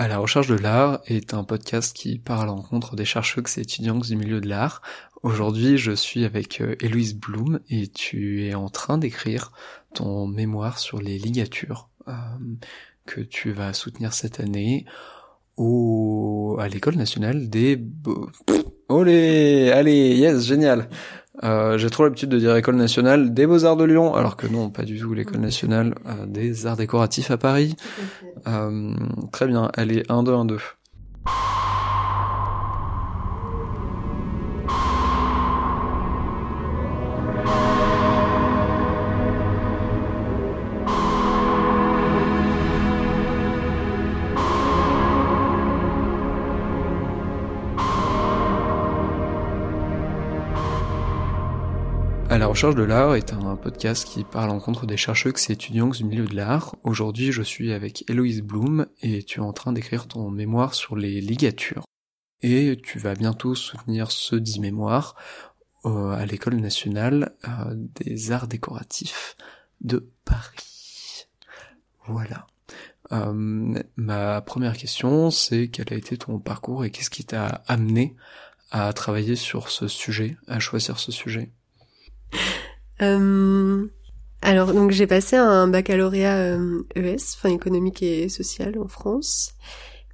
À la recherche de l'art est un podcast qui part à l'encontre des chercheurs et étudiants du milieu de l'art. Aujourd'hui, je suis avec euh, Héloïse Bloom et tu es en train d'écrire ton mémoire sur les ligatures euh, que tu vas soutenir cette année au à l'école nationale des Olé, allez, yes, génial. Euh, j'ai trop l'habitude de dire école nationale des beaux-arts de Lyon, alors que non, pas du tout l'école nationale euh, des arts décoratifs à Paris. Euh, très bien, elle est 1, recherche de l'art est un podcast qui parle à l'encontre des chercheurs et étudiants du milieu de l'art. Aujourd'hui, je suis avec Héloïse Bloom et tu es en train d'écrire ton mémoire sur les ligatures. Et tu vas bientôt soutenir ce dit mémoire euh, à l'école nationale euh, des arts décoratifs de Paris. Voilà. Euh, ma première question, c'est quel a été ton parcours et qu'est-ce qui t'a amené à travailler sur ce sujet, à choisir ce sujet? Euh, alors donc j'ai passé un baccalauréat ES, euh, e enfin économique et social en France.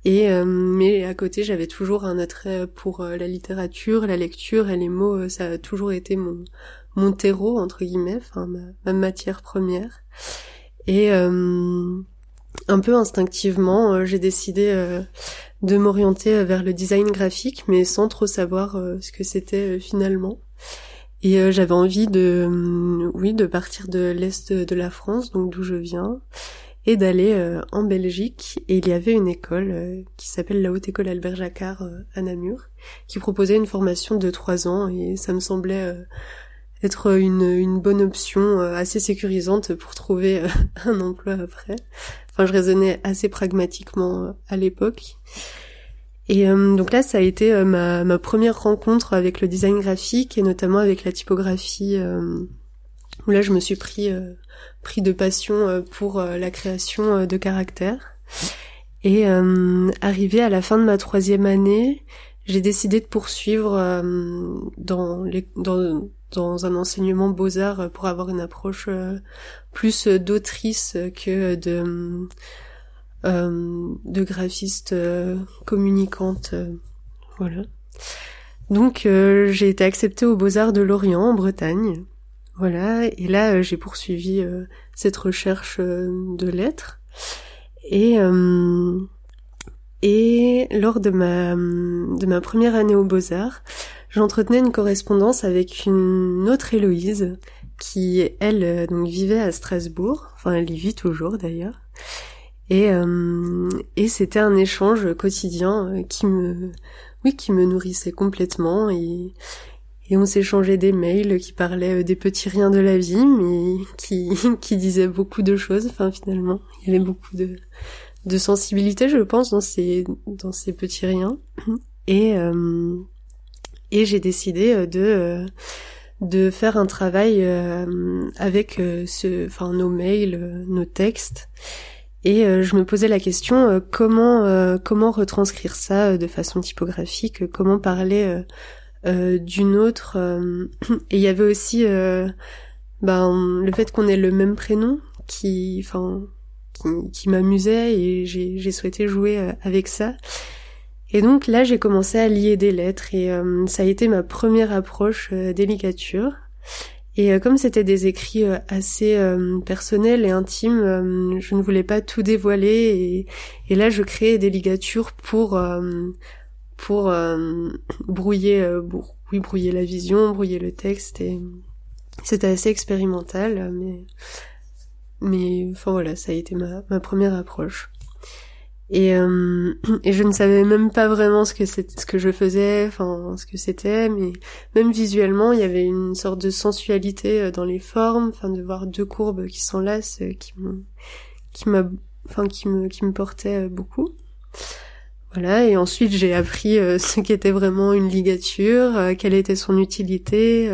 Et euh, mais à côté j'avais toujours un attrait pour la littérature, la lecture et les mots. Ça a toujours été mon mon terreau entre guillemets, enfin ma, matière première. Et un peu instinctivement, j'ai décidé de m'orienter vers le design graphique, mais sans trop savoir ce que c'était finalement. Et euh, j'avais envie de, euh, oui, de partir de l'est de la France, donc d'où je viens, et d'aller euh, en Belgique. Et il y avait une école qui s'appelle la Haute École Albert Jacquard à Namur, qui proposait une formation de trois ans, et ça me semblait être une, une bonne option assez sécurisante pour trouver un emploi après. Enfin, je raisonnais assez pragmatiquement à l'époque. Et euh, donc là, ça a été euh, ma, première rencontre avec le design graphique et notamment avec la typographie, euh, où là, je me suis pris pris de passion pour la création de caractères. Et arrivé à la fin de ma troisième année, j'ai décidé de poursuivre dans, les, dans, dans un enseignement beaux-arts pour avoir une approche plus d'autrice que de euh, de graphiste euh, communicante, euh, voilà. Donc j'ai été acceptée aux Beaux-Arts de Lorient en Bretagne. Voilà, et là j'ai poursuivi cette recherche de lettres. Et et lors de ma de ma première année aux Beaux-Arts, j'entretenais une correspondance avec une autre Héloïse qui elle donc vivait à Strasbourg, enfin elle y vit toujours d'ailleurs. Et, euh, et c'était un échange quotidien euh, qui me, oui, qui me nourrissait complètement. Et, et on s'échangeait des mails qui parlaient euh, des petits riens de la vie, mais qui, qui disaient beaucoup de choses. Enfin, finalement, il y avait beaucoup de, de sensibilité, je pense, dans ces, dans ces petits riens. Et, euh, et j'ai décidé de, de faire un travail avec ce, enfin, nos mails, nos textes. Et euh, je me posais la question euh, comment euh, comment retranscrire ça de façon typographique, comment parler d'une autre. et il y avait aussi ben le fait qu'on ait le même prénom qui enfin qui, qui m'amusait et j'ai souhaité jouer avec ça. Et donc là j'ai commencé à lier des lettres et ça a été ma première approche des ligatures. Et euh, comme c'était des écrits euh, assez euh, personnels et intimes, je ne voulais pas tout dévoiler et, et là je créais des ligatures pour pour brouiller oui brouiller la vision, brouiller le texte et c'était assez expérimental mais mais enfin voilà, ça a été ma, ma première approche. Et, euh, et je ne savais même pas vraiment ce que c'est, ce que je faisais, enfin ce que c'était, mais même visuellement, il y avait une sorte de sensualité euh, dans les formes, enfin de voir deux courbes qui s'enlacent, euh, qui me, qui m'a, enfin qui me, qui me portait beaucoup. Voilà, et ensuite j'ai appris ce qu'était vraiment une ligature, quelle était son utilité.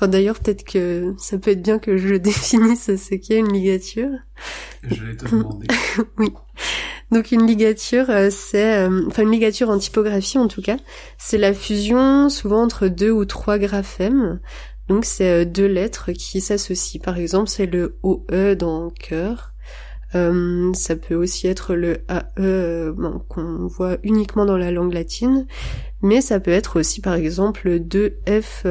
Enfin d'ailleurs peut-être que ça peut être bien que je définisse ce qu'est une ligature. Je vais te demander. oui. Donc une ligature, c'est, enfin une ligature en typographie en tout cas, c'est la fusion souvent entre deux ou trois graphèmes. Donc c'est deux lettres qui s'associent. Par exemple, c'est le OE dans cœur. Euh, ça peut aussi être le AE qu'on voit uniquement dans la langue latine, mais ça peut être aussi par exemple deux F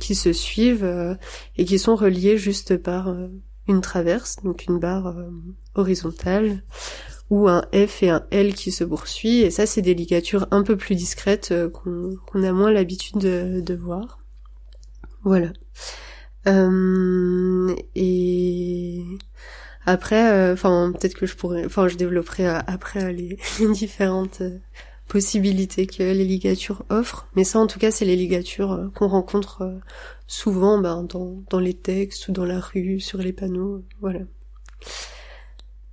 qui se suivent et qui sont reliés juste par une traverse, donc une barre euh, horizontale, ou un F et un L qui se poursuit, et ça c'est des ligatures un peu plus discrètes euh, qu'on a moins l'habitude de, voir. Voilà. Euh, et après, enfin peut-être que je pourrais, enfin je développerai après les, différentes possibilités que les ligatures offrent, mais ça en tout cas c'est les ligatures qu'on rencontre souvent ben, dans, dans les textes ou dans la rue, sur les panneaux, voilà.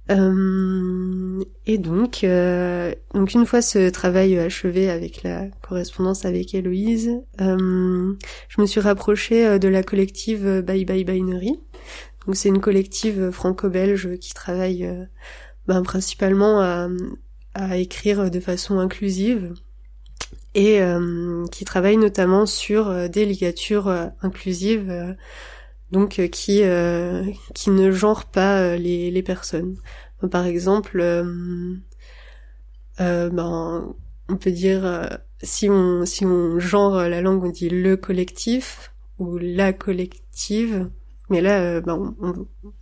Euh, et donc, euh, donc une fois ce travail achevé avec la correspondance avec Héloïse, euh, je me suis rapprochée de la collective Bye Bye Binary. Donc c'est une collective franco-belge qui travaille ben, principalement à, écrire de façon inclusive et euh, qui travaille notamment sur euh, des ligatures euh, inclusives, donc qui qui ne genre pas les, les personnes. Par exemple, ben, on peut dire si on si on genre la langue, on dit le collectif ou la collective. Mais là, ben,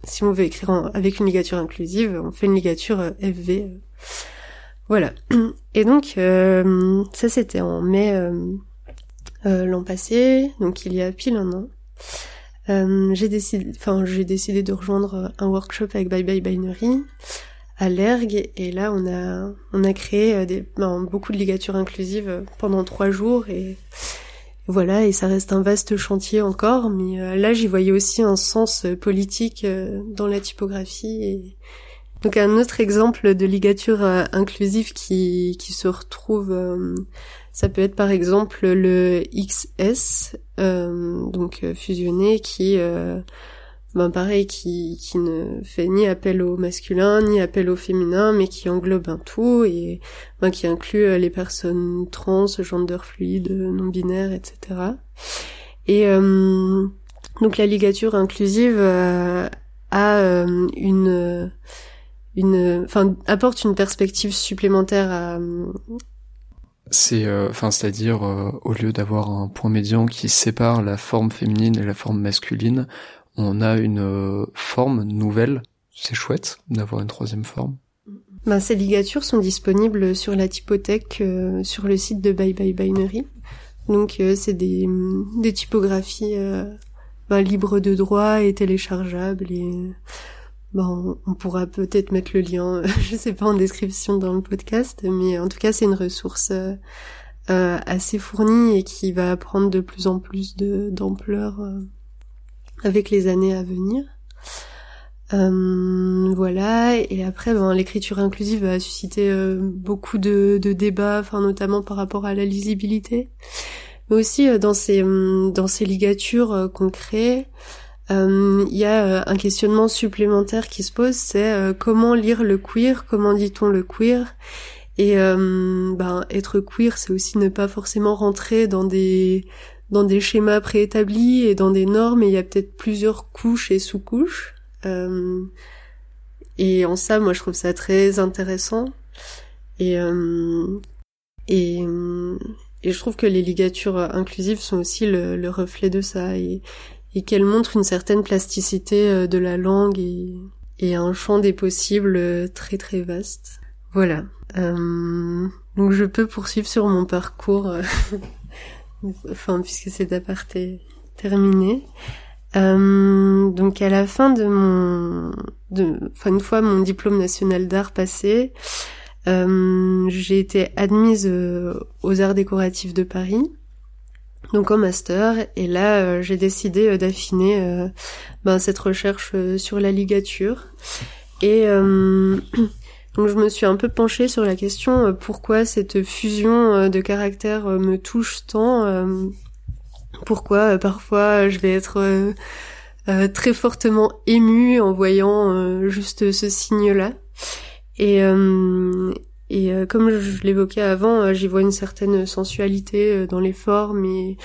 si on veut écrire avec une ligature inclusive, on fait une ligature FV. Voilà. Et donc euh, ça c'était en mai euh, euh, l'an passé, donc il y a pile un an. J'ai décidé, enfin j'ai décidé de rejoindre un workshop avec Bye Bye Binary à l'ERG et là on a on a créé des, ben, beaucoup de ligatures inclusives pendant trois jours. Et voilà et ça reste un vaste chantier encore. Mais là j'y voyais aussi un sens politique dans la typographie. Et donc un autre exemple de ligature euh, inclusive qui, qui se retrouve, euh, ça peut être par exemple le XS, euh, donc fusionné, qui, ben pareil, qui, qui ne fait ni appel au masculin ni appel au féminin, mais qui englobe un tout et ben, qui inclut les personnes trans, gender fluide, non binaires, etc. Et donc la ligature inclusive a une une, enfin, apporte une perspective supplémentaire à. C'est, euh, enfin, c'est-à-dire euh, au lieu d'avoir un point médian qui sépare la forme féminine et la forme masculine, on a une euh, forme nouvelle. C'est chouette d'avoir une troisième forme. Ben, ces ligatures sont disponibles sur la typothèque, sur le site de Bye Bye Binary. Donc, c'est des, des typographies ben, libres de droit et téléchargeables et Bon, on pourra peut-être mettre le lien, je sais pas, en description dans le podcast, mais en tout cas, c'est une ressource euh, euh, assez fournie et qui va prendre de plus en plus d'ampleur euh, avec les années à venir. voilà, et après, ben, l'écriture inclusive a suscité beaucoup de, de débats, enfin notamment par rapport à la lisibilité, mais aussi dans ces dans ces ligatures qu'on crée. Euh, il y a euh, un questionnement supplémentaire qui se pose, c'est euh, comment lire le queer, comment dit-on le queer? Et ben, être queer, c'est aussi ne pas forcément rentrer dans des dans des schémas préétablis et dans des normes. Et il y a peut-être plusieurs couches et sous-couches. et en ça, moi, je trouve ça très intéressant. Et et je trouve que les ligatures inclusives sont aussi le, le reflet de ça. Et qu'elle montre une certaine plasticité euh, de la langue et, un champ des possibles euh, très très vaste. Voilà. Euh, donc je peux poursuivre sur mon parcours, enfin puisque c'est d'aparté terminé. Euh, donc à la fin de mon, enfin une fois mon diplôme national d'art passé, j'ai été admise aux arts décoratifs de Paris donc en master. Et là euh, j'ai décidé euh, d'affiner euh, ben, cette recherche sur la ligature. Et donc je me suis un peu penchée sur la question pourquoi cette fusion de caractères me touche tant pourquoi parfois je vais être très fortement émue en voyant juste ce signe là Et, et comme je l'évoquais avant, j'y vois une certaine sensualité dans les formes et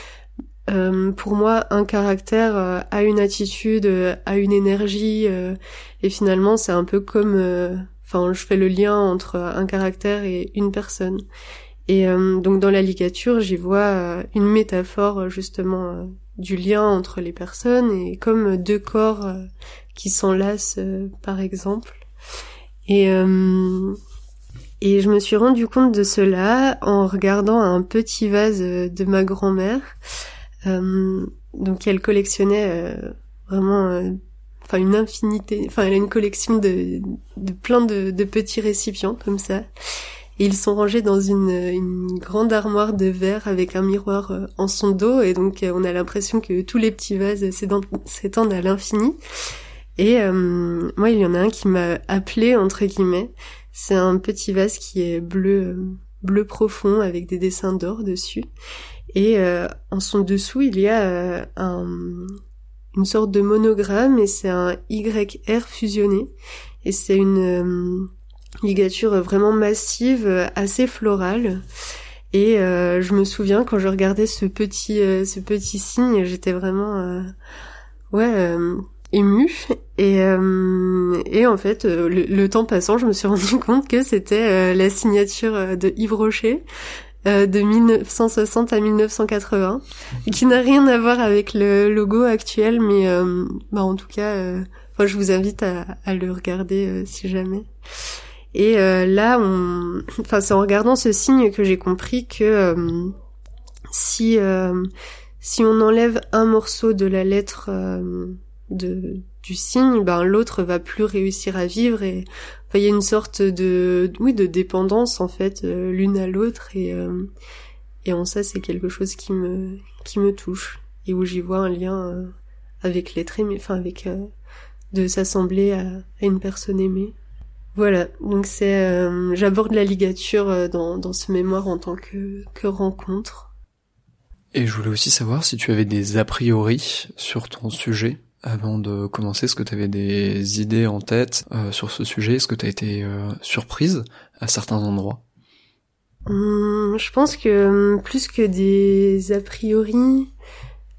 pour moi, un caractère a une attitude, a une énergie, et finalement, c'est un peu comme, enfin, je fais le lien entre un caractère et une personne. Et donc dans la ligature, j'y vois une métaphore justement du lien entre les personnes et comme deux corps euh, qui s'enlacent euh, par exemple. Et euh, et je me suis rendu compte de cela en regardant un petit vase de ma grand-mère. donc elle collectionnait vraiment enfin une infinité, enfin elle a une collection de, de plein de, de petits récipients comme ça ils sont rangés dans une, une, grande armoire de verre avec un miroir euh, en son dos et donc euh, on a l'impression que tous les petits vases s'étendent à l'infini. Et euh, moi, il y en a un qui m'a appelé entre guillemets. C'est un petit vase qui est bleu, bleu profond avec des dessins d'or dessus. Et en son dessous, il y a un, une sorte de monogramme et c'est un YR fusionné. Et c'est une ligature vraiment massive, assez florale. Et euh, je me souviens quand je regardais ce petit euh, ce petit signe, j'étais vraiment euh, ouais émue et et en fait le, temps passant, je me suis rendu compte que c'était la signature de Yves Rocher. de 1960 à 1980, qui n'a rien à voir avec le logo actuel, mais bah en tout cas, moi je vous invite à, à le regarder si jamais. Et euh, là, on... enfin, c'est en regardant ce signe que j'ai compris que euh, si euh, si on enlève un morceau de la lettre de du signe, ben l'autre va plus réussir à vivre et il y a une sorte de oui de dépendance en fait l'une à l'autre et et en ça c'est quelque chose qui me qui me touche et où j'y vois un lien avec l'être aimé, enfin avec de s'assembler à, à une personne aimée. Voilà, donc c'est euh, j'aborde la ligature euh, dans, dans ce mémoire en tant que, que rencontre. Et je voulais aussi savoir si tu avais des a priori sur ton sujet avant de commencer, est-ce que tu avais des idées en tête euh, sur ce sujet? Est-ce que tu as été surprise à certains endroits? Hum, Je pense que hum, plus que des a priori,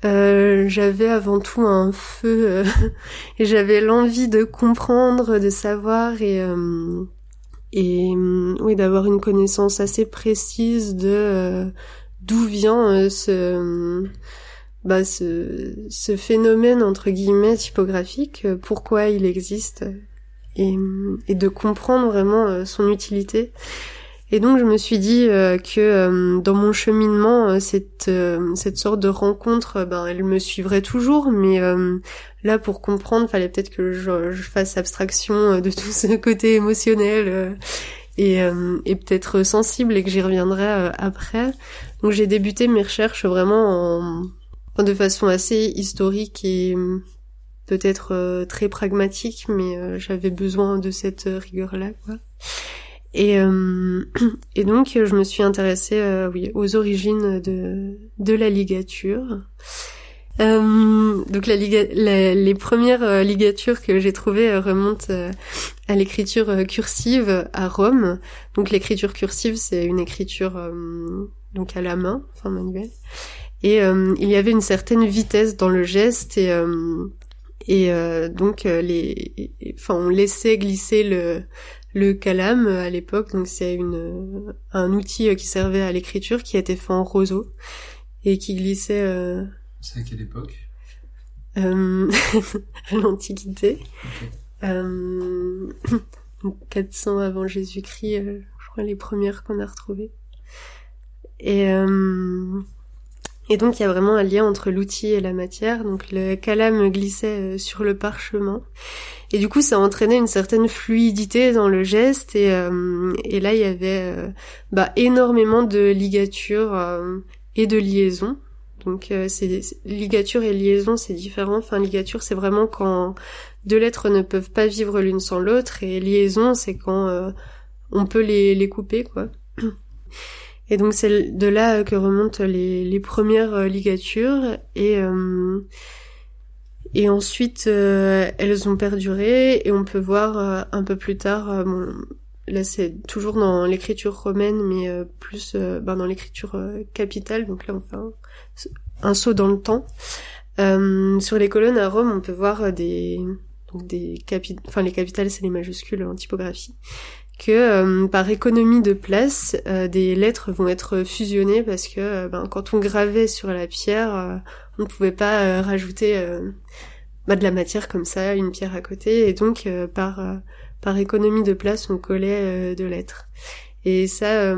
euh, j'avais avant tout un feu euh, et j'avais l'envie de comprendre, de savoir et euh, et oui d'avoir une connaissance assez précise de d'où vient ce bah ce, ce phénomène entre guillemets typographique, pourquoi il existe et, et de comprendre vraiment son utilité. Et donc je me suis dit euh, que euh, dans mon cheminement, euh, cette cette sorte de rencontre, ben elle me suivrait toujours, mais là pour comprendre, fallait peut-être que je, je, fasse abstraction de tout ce côté émotionnel et, et peut-être sensible et que j'y reviendrai après. Donc j'ai débuté mes recherches vraiment en, de façon assez historique et peut-être très pragmatique, mais j'avais besoin de cette rigueur-là, quoi. Et, euh, donc je me suis intéressée euh, oui, aux origines de, de la ligature. Euh, donc les premières ligatures que j'ai trouvées remontent à l'écriture cursive à Rome. Donc l'écriture cursive c'est une écriture donc à la main, enfin manuelle. Et il y avait une certaine vitesse dans le geste et et donc les, enfin on laissait glisser le le calame à l'époque, donc c'est une un outil qui servait à l'écriture qui a été fait en roseau et qui glissait. Euh, c'est à quelle époque? Euh, À l'Antiquité. Euh, 400 avant Jésus-Christ, euh, je crois les premières qu'on a retrouvées. Et euh, et donc il y a vraiment un lien entre l'outil et la matière. Donc le calame glissait sur le parchemin et du coup, ça entraînait une certaine fluidité dans le geste. Et, euh, et là, il y avait euh, bah, énormément de ligatures euh, et de liaisons. Donc, c'est ligature et liaison, c'est différent. Enfin, ligature, c'est vraiment quand deux lettres ne peuvent pas vivre l'une sans l'autre. Et liaison, c'est quand on peut les, les couper, quoi. Et donc, c'est de là que remontent les, premières ligatures. Et et ensuite, euh, elles ont perduré et on peut voir euh, un peu plus tard, euh, là c'est toujours dans l'écriture romaine, mais plus ben, dans l'écriture capitale. Donc là on fait un, saut dans le temps. sur les colonnes à Rome, on peut voir des donc des enfin les capitales c'est les majuscules en typographie que euh, par économie de place, euh, des lettres vont être fusionnées parce que euh, ben, quand on gravait sur la pierre, on ne pouvait pas rajouter bah, de la matière comme ça, une pierre à côté, et donc par par économie de place, on collait de lettres. Et ça,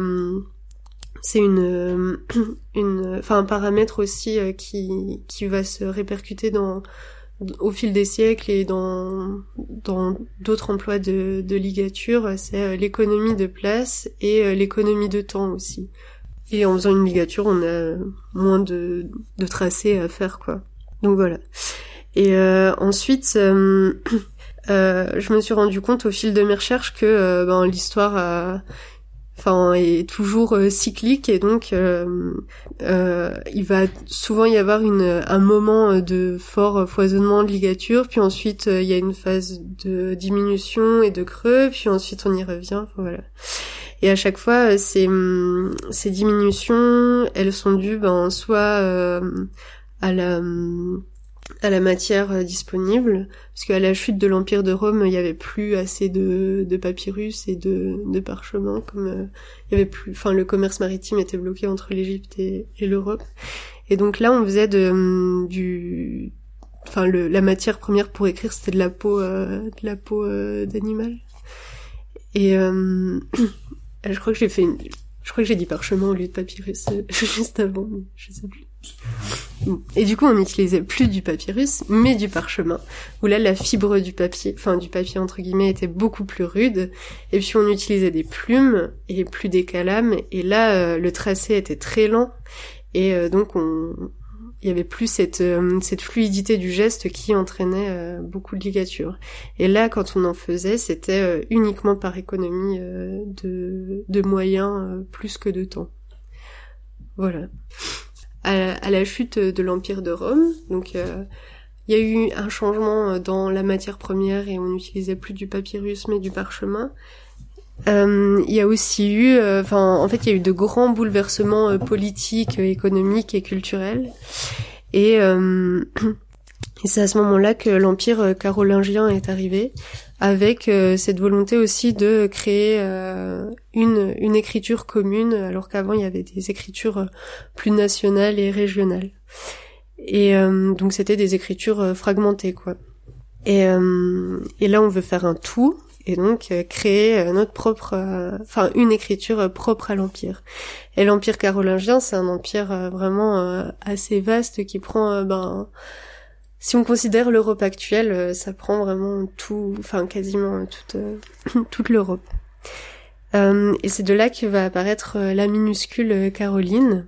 c'est une une, un paramètre aussi qui qui va se répercuter dans au fil des siècles et dans dans d'autres emplois de, de ligature, c'est euh, l'économie de place et euh, l'économie de temps aussi. Et en faisant une ligature, on a moins de, de tracés à faire, quoi. Donc voilà. Et euh, ensuite, euh, je me suis rendu compte au fil de mes recherches que ben, l'histoire a, enfin est toujours euh, cyclique et donc euh, euh, il va souvent y avoir une un moment de fort foisonnement de ligature puis ensuite il y a une phase de diminution et de creux puis ensuite on y revient voilà. Et à chaque fois ces ces diminutions elles sont dues ben soit à la à la matière euh, disponible, parce qu'à la chute de l'Empire de Rome, il n'y avait plus assez de, de papyrus et de, de parchemins, comme euh, il y avait plus, enfin le commerce maritime était bloqué entre l'Égypte et, l'Europe. Et donc là, on faisait de, hum, du, enfin le, la matière première pour écrire, c'était de la peau, euh, de la peau d'animal. Et je crois que j'ai fait une, je crois que j'ai dit parchemin au lieu de papyrus juste avant, mais je sais plus. Et du coup, on n'utilisait plus du papyrus, mais du parchemin, où là, la fibre du papier, enfin du papier entre guillemets, était beaucoup plus rude. Et puis, on utilisait des plumes et plus des calames. Et là, euh, le tracé était très lent. Et euh, donc, on, il y avait plus cette, euh, fluidité du geste qui entraînait beaucoup de ligature. Et là, quand on en faisait, c'était uniquement par économie de, de moyens plus que de temps. Voilà à, la chute de l'Empire de Rome. Donc euh, il y a eu un changement dans la matière première et on n'utilisait plus du papyrus mais du parchemin. Euh, il y a aussi eu, euh, enfin, en fait, il y a eu de grands bouleversements politiques, économiques et culturels. Et, et c'est à ce moment-là que l'empire carolingien est arrivé avec euh, cette volonté aussi de créer euh, une, une écriture commune, alors qu'avant il y avait des écritures euh, plus nationales et régionales. Et donc c'était des écritures fragmentées, quoi. Et, et là on veut faire un tout, et donc créer notre propre, enfin une écriture propre à l'empire. Et l'empire carolingien, c'est un empire vraiment assez vaste qui prend ben si on considère l'Europe actuelle, euh, ça prend vraiment tout, enfin quasiment toute, euh, toute l'Europe. Euh, et c'est de là que va apparaître la minuscule Caroline.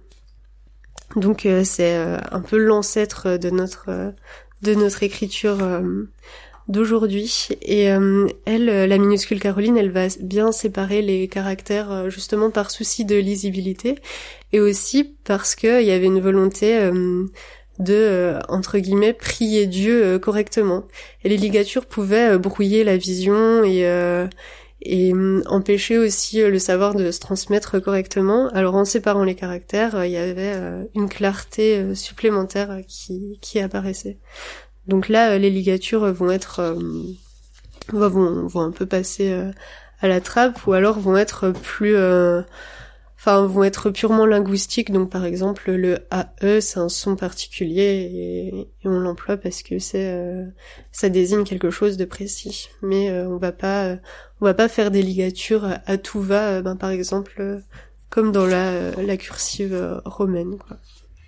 Donc c'est un peu l'ancêtre de notre de notre écriture d'aujourd'hui. Et elle, la minuscule Caroline, elle va bien séparer les caractères justement par souci de lisibilité et aussi parce qu'il y avait une volonté de euh, entre guillemets prier Dieu euh, correctement. Et les ligatures pouvaient euh, brouiller la vision et et hum, empêcher aussi le savoir de se transmettre correctement. Alors en séparant les caractères, il y avait une clarté supplémentaire qui qui apparaissait. Donc là, les ligatures vont être vont vont un peu passer à la trappe ou alors vont être plus enfin vont être purement linguistiques. Donc par exemple le AE c'est un son particulier et, on l'emploie parce que c'est euh, ça désigne quelque chose de précis. Mais euh, on va pas on va pas faire des ligatures à tout va. Euh, ben, par exemple comme dans la, la cursive romaine. Quoi.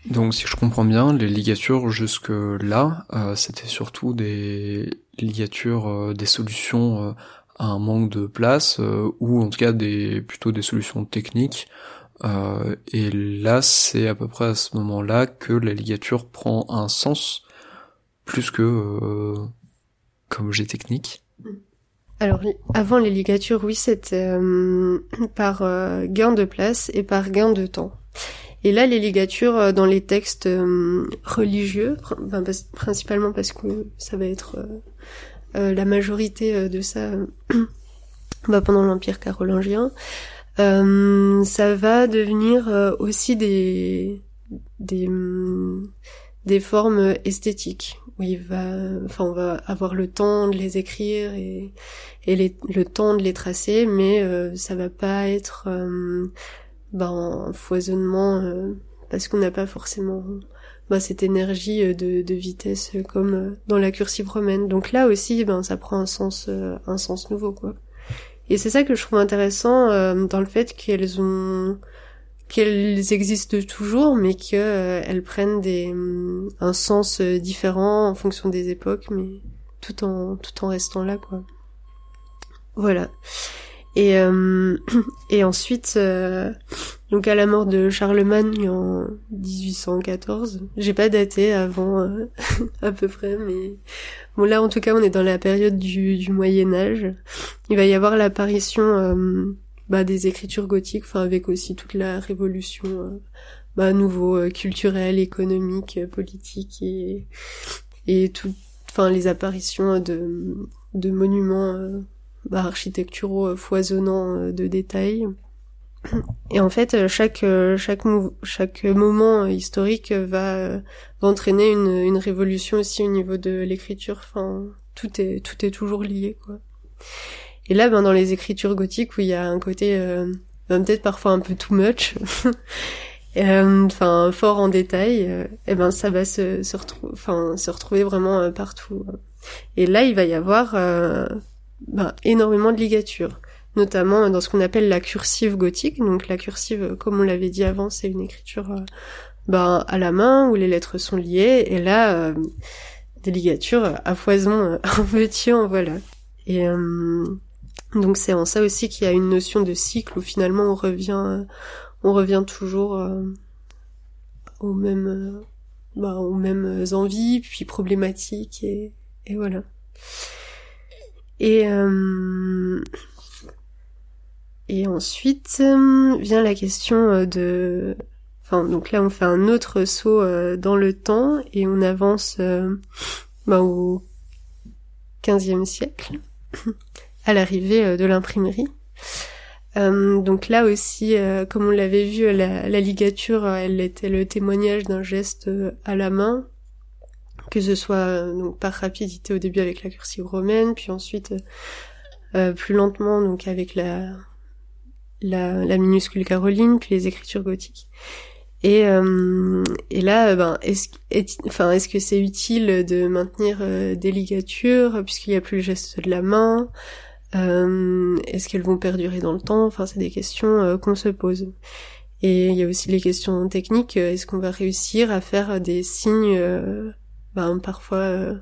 Donc si je comprends bien, les ligatures jusque là, c'était surtout des ligatures, des solutions un manque de place euh, ou en tout cas des plutôt des solutions techniques. Euh, et là, c'est à peu près à ce moment-là que la ligature prend un sens plus que euh, comme objet technique. Alors avant les ligatures, oui, c'était par gain de place et par gain de temps. Et là, les ligatures dans les textes religieux, principalement parce que ça va être euh, la majorité euh, de ça bah, pendant l'Empire carolingien. Euh, ça va devenir euh, aussi des des des formes esthétiques où il va enfin on va avoir le temps de les écrire et et le temps de les tracer mais euh, ça va pas être euh, ben, foisonnement parce qu'on n'a pas forcément bah, cette énergie de, de vitesse comme dans la cursive romaine donc là aussi ben ça prend un sens un sens nouveau quoi et c'est ça que je trouve intéressant euh, dans le fait qu'elles ont qu'elles existent toujours, mais qu'elles euh, prennent des mm, un sens euh, différent en fonction des époques, mais tout en tout en restant là, quoi. Voilà. Et euh, et ensuite, donc à la mort de Charlemagne en 1814, j'ai pas daté avant à peu près, mais Bon là en tout cas on est dans la période du, Moyen Âge. Il va y avoir l'apparition euh, bah, des écritures gothiques, enfin avec aussi toute la révolution euh, bah, nouveau euh, culturelle, économique, politique et et tout, enfin les apparitions de de monuments bah, architecturaux foisonnants de détails. Et en fait, euh, chaque euh, chaque chaque moment historique va, va entraîner une, une révolution aussi au niveau de l'écriture. Enfin, tout est tout est toujours lié, quoi. Et là, ben dans les écritures gothiques où il y a un côté euh, ben, peut-être parfois un peu too much, enfin fort en détail, et eh ben ça va se se enfin se retrouver vraiment partout. Et là, il va y avoir ben, énormément de ligatures notamment dans ce qu'on appelle la cursive gothique. Donc la cursive, comme on l'avait dit avant, c'est une écriture euh, ben, à la main où les lettres sont liées, et là, euh, des ligatures à foison, en petit, en voilà. Et euh, donc c'est en ça aussi qu'il y a une notion de cycle où finalement on revient, on revient toujours aux mêmes, ben, aux mêmes envies, puis problématiques, et, et voilà. Et et ensuite euh, vient la question euh, de... Enfin, donc là, on fait un autre saut euh, dans le temps et on avance ben, au XVe siècle, à l'arrivée de l'imprimerie. donc là aussi, comme on l'avait vu, la, la, ligature, elle était le témoignage d'un geste à la main, que ce soit donc par rapidité au début avec la cursive romaine, puis ensuite plus lentement donc avec la la, la, minuscule Caroline, puis les écritures gothiques. Et, euh, et là, ben, est-ce est, enfin, est-ce que c'est utile de maintenir euh, des ligatures puisqu'il n'y a plus le geste de la main euh, Est-ce qu'elles vont perdurer dans le temps? Enfin, c'est des questions euh, qu'on se pose. Et il y a aussi les questions techniques. Est-ce qu'on va réussir à faire des signes, ben, parfois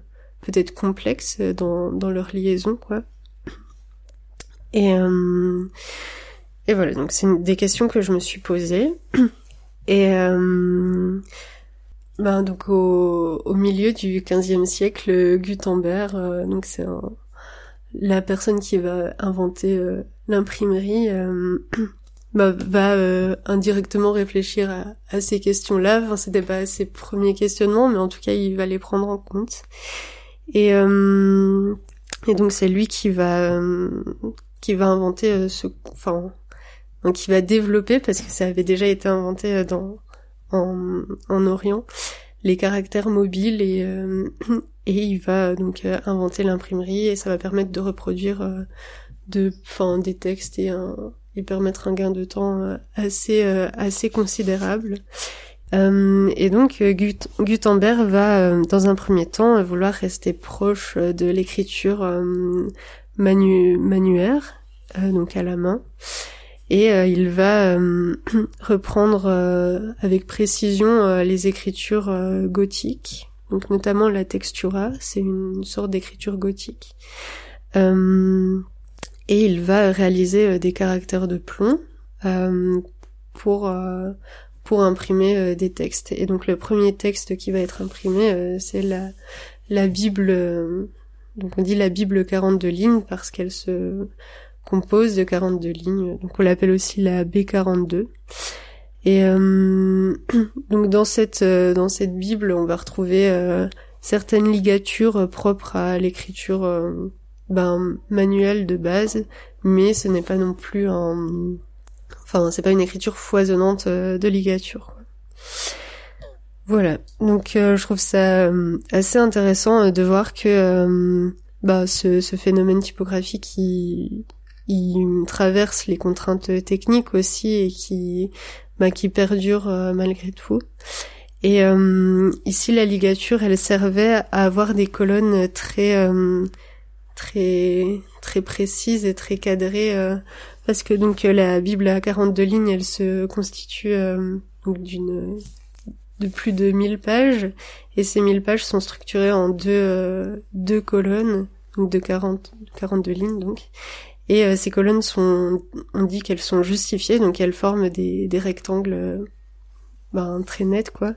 peut-être complexes dans, dans leur liaison, quoi? Et et voilà, donc c'est des questions que je me suis posées. Et euh, ben donc au, au, milieu du XVe siècle, Gutenberg, euh, donc c'est la personne qui va inventer euh, l'imprimerie, euh, bah, va indirectement réfléchir à, à ces questions-là. Enfin, c'était pas ses premiers questionnements, mais en tout cas, il va les prendre en compte. Et et donc c'est lui qui va qui va inventer ce, enfin donc il va développer parce que ça avait déjà été inventé euh, dans en, en Orient les caractères mobiles et euh, et il va donc euh, inventer l'imprimerie et ça va permettre de reproduire de enfin des textes et un et permettre un gain de temps assez assez considérable. et donc Gutenberg va dans un premier temps vouloir rester proche de l'écriture manu manuaire, donc à la main et euh, il va euh, reprendre euh, avec précision les écritures gothiques, donc notamment la textura, c'est une sorte d'écriture gothique. et il va réaliser des caractères de plomb pour pour imprimer des textes. Et donc le premier texte qui va être imprimé, c'est la la Bible. donc on dit la Bible 42 lignes parce qu'elle se compose de 42 lignes, donc on l'appelle aussi la B42. Et euh, donc dans cette euh, dans cette Bible, on va retrouver euh, certaines ligatures propres à l'écriture ben, manuelle de base, mais ce n'est pas non plus un, enfin c'est pas une écriture foisonnante de ligature. Voilà, donc je trouve ça assez intéressant de voir que bah, ce, ce phénomène typographique il, il traverse les contraintes techniques aussi et qui bah, qui perdure malgré tout. Et euh, ici, la ligature, elle servait à avoir des colonnes très euh, très très précises et très cadrées, euh, parce que donc la Bible à 42 lignes, elle se constitue d'une de plus de 1000 pages, et ces 1000 pages sont structurées en deux deux colonnes, donc de 40 42 lignes donc. Et ces colonnes sont, on dit qu'elles sont justifiées, donc elles forment des, des rectangles ben, très net quoi.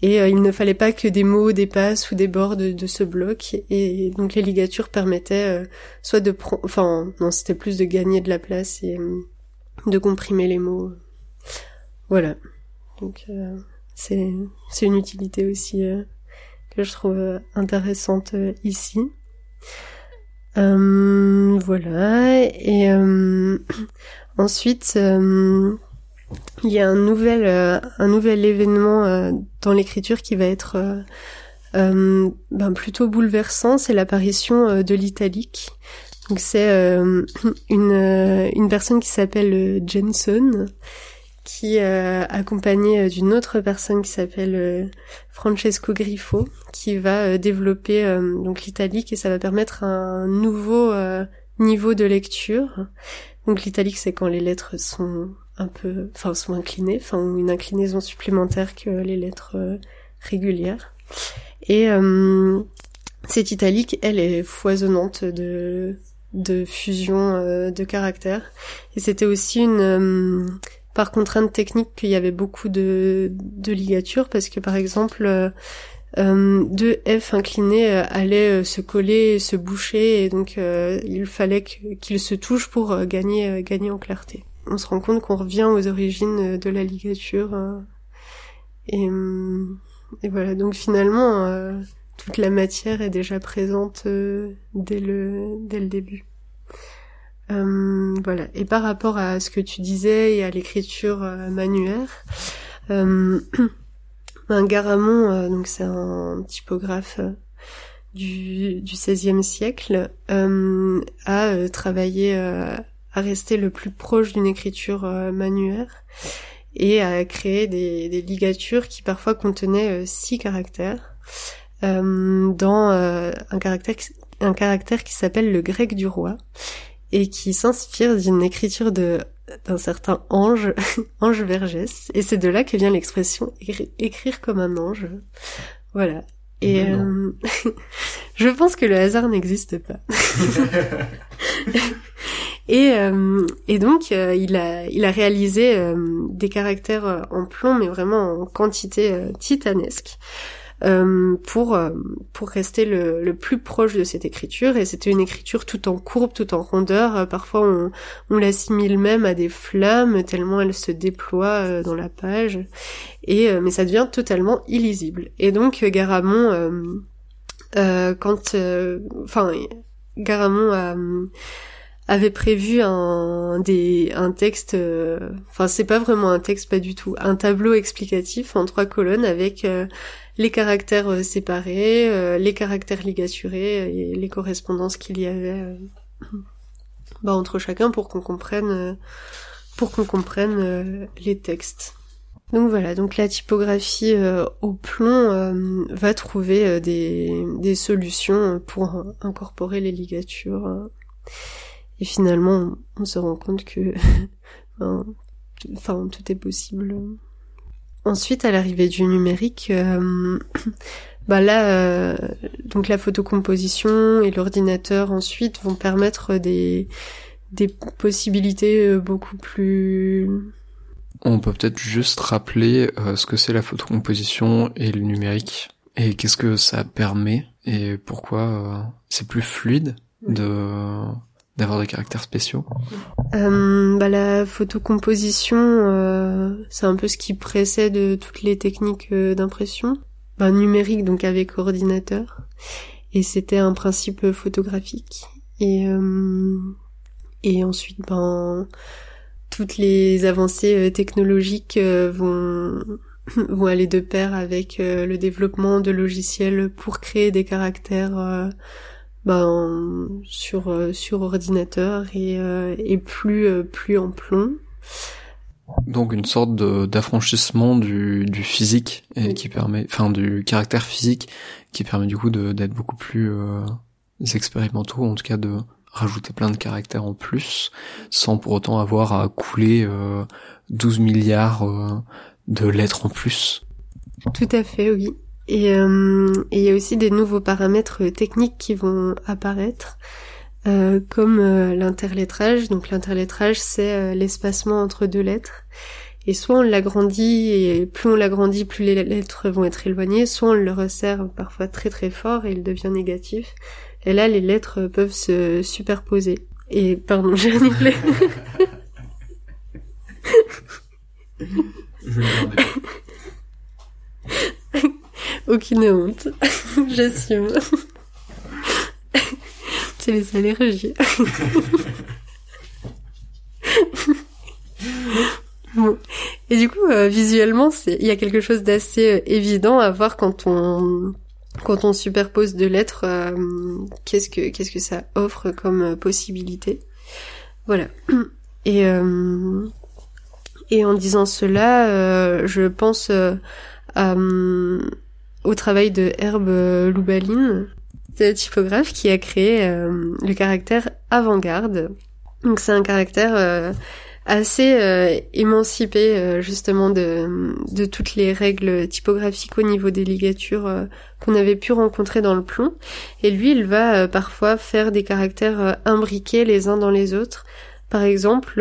Et euh, il ne fallait pas que des mots dépassent ou débordent de, de ce bloc. Et donc les ligatures permettaient euh, soit de enfin non c'était plus de gagner de la place et euh, de comprimer les mots. Voilà. Donc c'est c'est une utilité aussi que je trouve intéressante ici. Voilà. Et ensuite il y a un nouvel euh, un nouvel événement euh, dans l'écriture qui va être euh, ben, plutôt bouleversant, c'est l'apparition de l'italique. Donc c'est une une personne qui s'appelle Jensen qui euh, accompagné d'une autre personne qui s'appelle Francesco Griffo qui va développer donc l'italique et ça va permettre un nouveau niveau de lecture. Donc l'italique c'est quand les lettres sont un peu, enfin, sont inclinées, enfin, une inclinaison supplémentaire que les lettres euh, régulières. Et euh, cette italique, elle est foisonnante de de fusion euh, de caractères. Et c'était aussi une par contrainte technique qu'il y avait beaucoup de, de ligatures parce que par exemple euh, deux F inclinés allaient se coller, se boucher et donc il fallait qu'ils se touchent pour gagner gagner en clarté on se rend compte qu'on revient aux origines de la ligature. Euh, euh, et, voilà, donc finalement, euh, toute la matière est déjà présente dès, le, dès le début. Voilà. Et par rapport à ce que tu disais et à l'écriture manuaire, un Garamond, donc c'est un typographe du, du XVIe siècle, a travaillé à rester le plus proche d'une écriture euh, manuaire et à créer des, ligatures qui parfois contenaient euh, six caractères euh, dans un caractère un caractère qui s'appelle le grec du roi et qui s'inspire d'une écriture de d'un certain ange, ange Vergès, et c'est de là que vient l'expression écrire comme un ange. Voilà. Et je pense que le hasard n'existe pas. Et, euh, et donc, euh, il, a, il a réalisé euh, des caractères en plomb, mais vraiment en quantité titanesque. Pour pour rester le, le, plus proche de cette écriture. Et c'était une écriture tout en courbe tout en rondeur. Parfois on, on l'assimile même à des flammes tellement elle se déploie dans la page. Et mais ça devient totalement illisible. Et donc Garamond quand enfin Garamond a avait prévu un des un texte euh, enfin c'est pas vraiment un texte pas du tout un tableau explicatif en trois colonnes avec euh, les caractères euh, séparés les caractères ligaturés et les correspondances qu'il y avait bah, entre chacun pour qu'on comprenne pour qu'on comprenne les textes donc voilà, donc la typographie au plomb va trouver des, des solutions pour incorporer les ligatures. Et finalement, on se rend compte que, ben, enfin, tout est possible. Ensuite, à l'arrivée du numérique, euh, bah là, euh, donc la photocomposition et l'ordinateur ensuite vont permettre des des possibilités euh, beaucoup plus. On peut peut-être juste rappeler ce que c'est la photocomposition et le numérique et qu'est-ce que ça permet et pourquoi c'est plus fluide de d'avoir des caractères spéciaux euh, bah, La photocomposition, euh, c'est un peu ce qui précède toutes les techniques euh, d'impression. Bah, numérique, donc avec ordinateur. Et c'était un principe photographique. Et, euh, Et ensuite, ben, toutes les avancées technologiques vont vont aller de pair avec le développement de logiciels pour créer des caractères ben, sur sur ordinateur et, et plus plus en plomb. Donc une sorte d'affranchissement du, du physique et qui permet, enfin du caractère physique qui permet du coup d'être beaucoup plus euh, expérimentaux, en tout cas de rajouter plein de caractères en plus, sans pour autant avoir à couler euh, 12 milliards euh, de lettres en plus. Tout à fait, oui. Et euh, il y a aussi des nouveaux paramètres techniques qui vont apparaître. Euh, comme euh. Donc l'interlettrage, c'est euh, l'espacement entre deux lettres. Et soit on l'agrandit, et plus on l'agrandit, plus les lettres vont être éloignées, soit on le resserre parfois très très fort et il devient négatif. Et là, les lettres peuvent se superposer. Et pardon, j'ai annulé. Je Aucune honte. J'assume c'est les allergies. Et du coup, euh, visuellement, il y a quelque chose d'assez euh, évident à voir quand on quand on superpose deux lettres. Euh, qu'est-ce que qu'est-ce que ça offre comme possibilité Voilà. Et et en disant cela, je pense au travail de Herbe Loubaline, typographe qui a créé euh, le caractère avant-garde. Donc c'est un caractère euh, assez euh, émancipé justement de, de toutes les règles typographiques au niveau des ligatures qu'on avait pu rencontrer dans le plomb. Et lui, il va parfois faire des caractères imbriqués les uns dans les autres. Par exemple,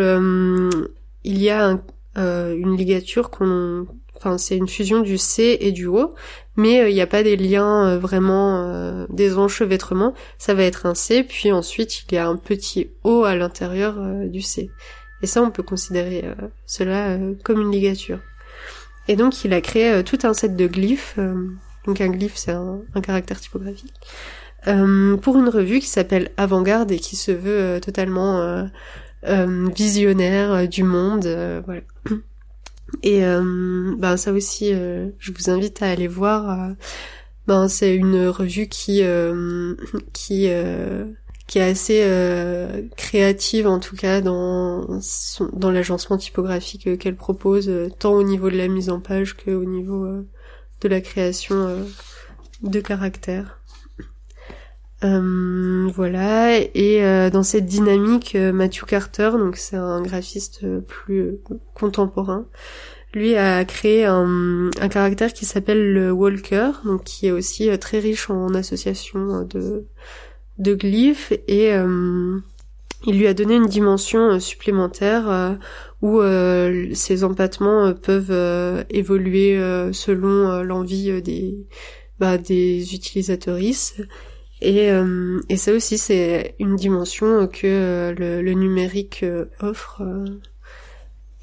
il y a une ligature qu'on enfin c'est une fusion du C et du O, mais euh, il n'y a pas des liens euh, vraiment euh, des enchevêtrements. Ça va être un C, puis ensuite il y a un petit O à l'intérieur du C. Et ça, on peut considérer cela comme une ligature. Et donc il a créé tout un set de glyphes. donc un glyphe, c'est un, caractère typographique. pour une revue qui s'appelle Avant-Garde et qui se veut totalement visionnaire du monde. Et euh, ben ça aussi, euh, je vous invite à aller voir. Euh, ben c'est une revue qui qui qui est assez créative en tout cas dans dans l'agencement typographique qu'elle propose, tant au niveau de la mise en page que au niveau de la création de caractères. Voilà. Et dans cette dynamique Matthew Carter donc c'est un graphiste plus contemporain lui a créé un, caractère qui s'appelle le Walker, donc qui est aussi euh, très riche en associations euh, de, de glyphes. Et euh, il lui a donné une dimension supplémentaire où ces empattements peuvent évoluer selon l'envie des bah, des utilisatrices et, et ça aussi c'est une dimension que le, le numérique offre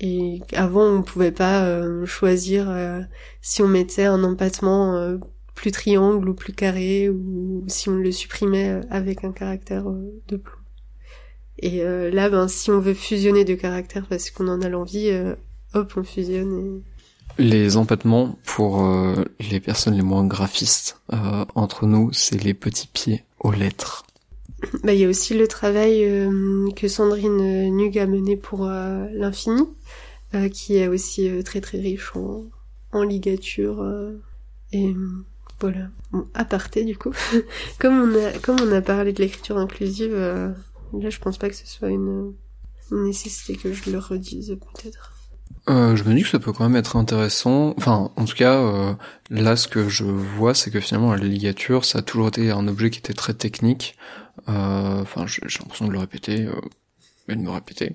et avant, on pouvait pas euh, choisir euh, si on mettait un empattement euh, plus triangle ou plus carré ou si on le supprimait avec un caractère de plomb. Et là, ben, si on veut fusionner deux caractères parce qu'on en a l'envie, hop, on fusionne. Les empattements, pour les personnes les moins graphistes entre nous, c'est les petits pieds aux lettres. Bah, il y a aussi le travail que Sandrine Nug a mené pour l'infini, euh, qui est aussi euh, très très riche en, en ligature euh, et voilà. Bon, aparté du coup. comme on a comme on a parlé de l'écriture inclusive, là je pense pas que ce soit une, nécessité que je le redise peut-être. Euh, je me dis que ça peut quand même être intéressant. Enfin, en tout cas, là, ce que je vois, c'est que finalement, la ligature, ça a toujours été un objet qui était très technique. Enfin, j'ai l'impression de le répéter de me répéter.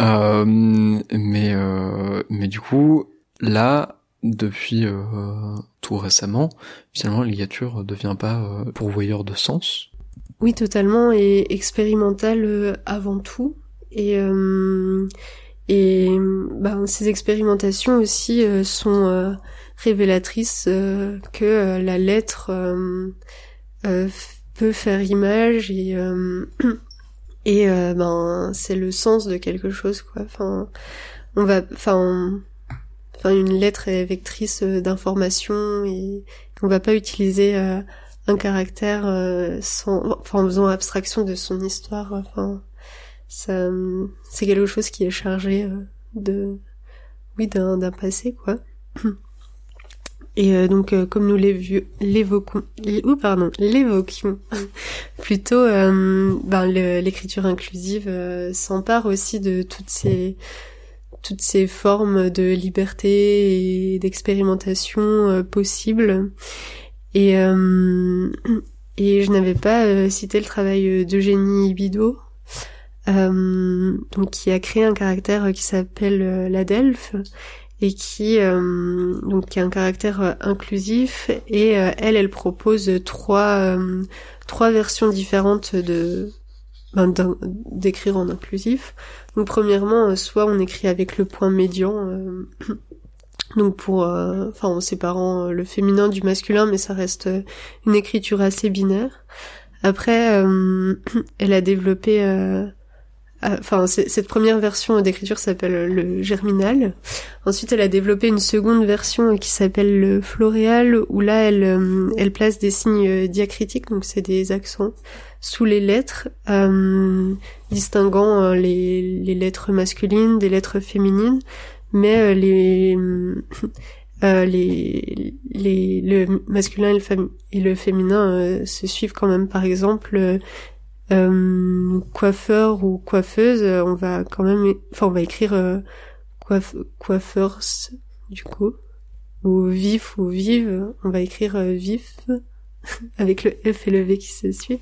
Euh, mais euh, mais du coup, là, depuis euh, tout récemment, finalement, la ligature devient pas euh, pourvoyeur de sens. Oui, totalement, et expérimental euh, avant tout. Et et ben, ces expérimentations aussi sont révélatrices que la lettre peut faire image et et ben c'est le sens de quelque chose quoi. Enfin, on va, enfin, enfin une lettre est vectrice d'information et on va pas utiliser un caractère sans, enfin, en faisant abstraction de son histoire. Enfin, ça, c'est quelque chose qui est chargé de, oui, d'un, d'un passé quoi. Et euh, donc, euh, comme nous l'évoquons, ou pardon, l'évoquions plutôt, euh, ben, l'écriture inclusive s'empare aussi de toutes ces toutes ces formes de liberté et d'expérimentation possibles. Et et je n'avais pas cité le travail d'Eugénie Bidot, donc qui a créé un caractère qui s'appelle la Delphes et qui euh, donc qui a un caractère euh, inclusif et euh, elle elle propose trois trois versions différentes de ben, d'écrire en inclusif. Donc premièrement, soit on écrit avec le point médian, donc pour, enfin en séparant le féminin du masculin, mais ça reste une écriture assez binaire. Après, elle a développé euh, enfin cette première version d'écriture s'appelle le germinal. Ensuite, elle a développé une seconde version qui s'appelle le floréal, où là, elle, euh, elle place des signes euh, diacritiques, donc c'est des accents, sous les lettres, euh, distinguant les, les, lettres masculines des lettres féminines, mais les, euh, les, les, le masculin et le féminin se suivent quand même. Par exemple, euh, coiffeur ou coiffeuse, euh, on va quand même, enfin on va écrire euh, coiff coiffeurs du coup, ou vif ou vive, on va écrire euh, vif avec le F et le V qui se suivent.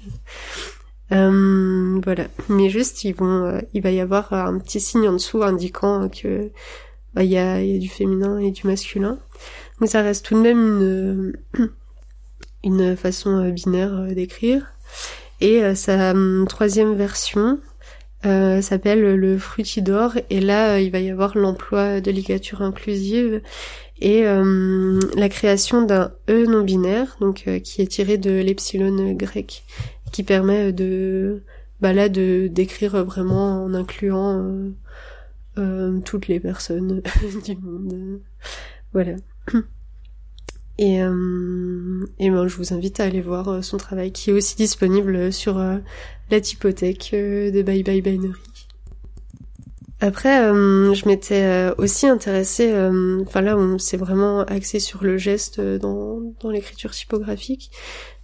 Voilà, mais juste ils vont, il va y avoir un petit signe en dessous indiquant que bah, il y, a, y a du féminin et du masculin. Mais ça reste tout de même une, une façon binaire d'écrire. Et euh, sa hum, troisième version euh, s'appelle le Frutidor. Et là, euh, il va y avoir l'emploi de ligature inclusive et la création d'un E non binaire, donc qui est tiré de l'epsilon grec, qui permet de, bah là, de d'écrire vraiment en incluant toutes les personnes du monde. Voilà. Et, euh, et ben, je vous invite à aller voir euh, son travail qui est aussi disponible sur euh, la typothèque de Bye Bye Binary. Après, je m'étais aussi intéressée, enfin là on s'est vraiment axé sur le geste dans, dans l'écriture typographique,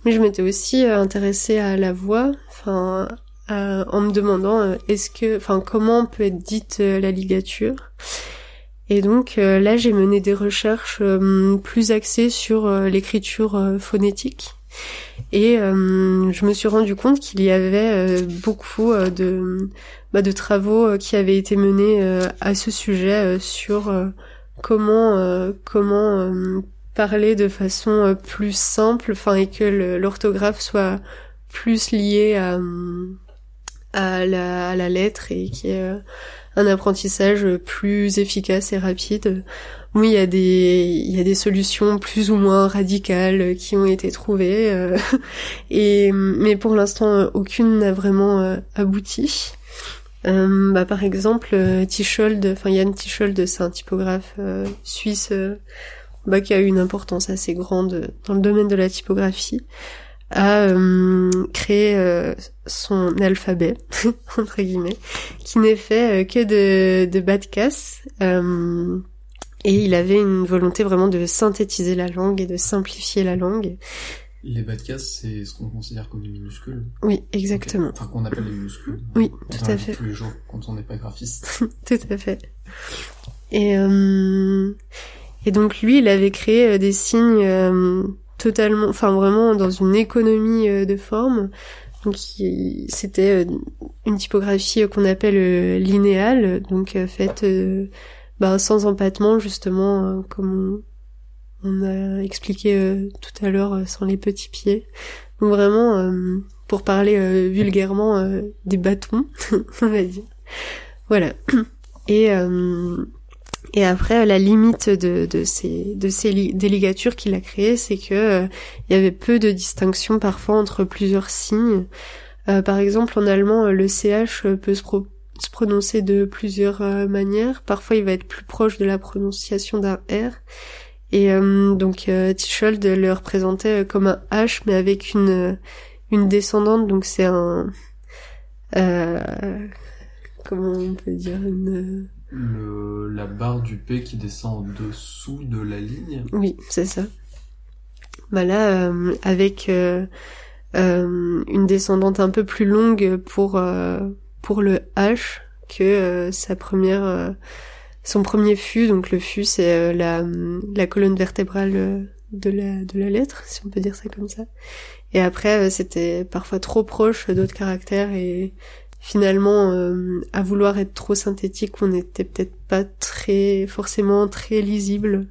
mais je m'étais aussi intéressée à la voix, enfin en me demandant est-ce que, enfin comment peut être dite la ligature. Et donc euh, là, j'ai mené des recherches euh, plus axées sur euh, l'écriture phonétique. Et je me suis rendu compte qu'il y avait beaucoup de, bah, de travaux qui avaient été menés à ce sujet sur comment comment parler de façon plus simple, enfin et que l'orthographe soit plus liée à, la, la lettre et qui un apprentissage plus efficace et rapide. Oui, il y a des solutions plus ou moins radicales qui ont été trouvées euh, mais pour l'instant aucune n'a vraiment euh, abouti. Euh, bah, par exemple, Tichold, enfin Yann Tichold, c'est un typographe suisse bah, qui a eu une importance assez grande dans le domaine de la typographie a euh, créé euh, son alphabet entre guillemets, qui n'est fait euh, que de, de bas de casse. et il avait une volonté vraiment de synthétiser la langue et de simplifier la langue. Les bas de casse, c'est ce qu'on considère comme des minuscules. Oui, exactement. Enfin, qu'on appelle les minuscules. Oui, tout à fait. Tous les jours, quand on n'est pas graphiste. tout à fait. Et euh, et donc lui, il avait créé des signes totalement, enfin vraiment dans une économie euh, de forme. Donc c'était euh, une typographie euh, qu'on appelle linéale, donc faite bah, sans empattement justement, comme on, a expliqué tout à l'heure, sans les petits pieds. Donc vraiment, pour parler vulgairement, des bâtons, on va dire. Voilà. Et et après, la limite de, de ces, de ces ligatures qu'il a créées, c'est que euh, il y avait peu de distinction parfois entre plusieurs signes. par exemple, en allemand, le CH peut se, se prononcer de plusieurs manières. Parfois, il va être plus proche de la prononciation d'un R. Et donc, Tichold le représentait comme un H, mais avec une une descendante. Donc, c'est un comment on peut dire une la barre du P qui descend en dessous de la ligne. Oui, c'est ça. Bah là, euh, avec euh, euh, une descendante un peu plus longue pour pour le H que sa première, son premier fût. Donc le fût, c'est la la colonne vertébrale de la de la lettre, si on peut dire ça comme ça. Et après, c'était parfois trop proche d'autres caractères et finalement euh, à vouloir être trop synthétique on n'était peut-être pas très forcément très lisible.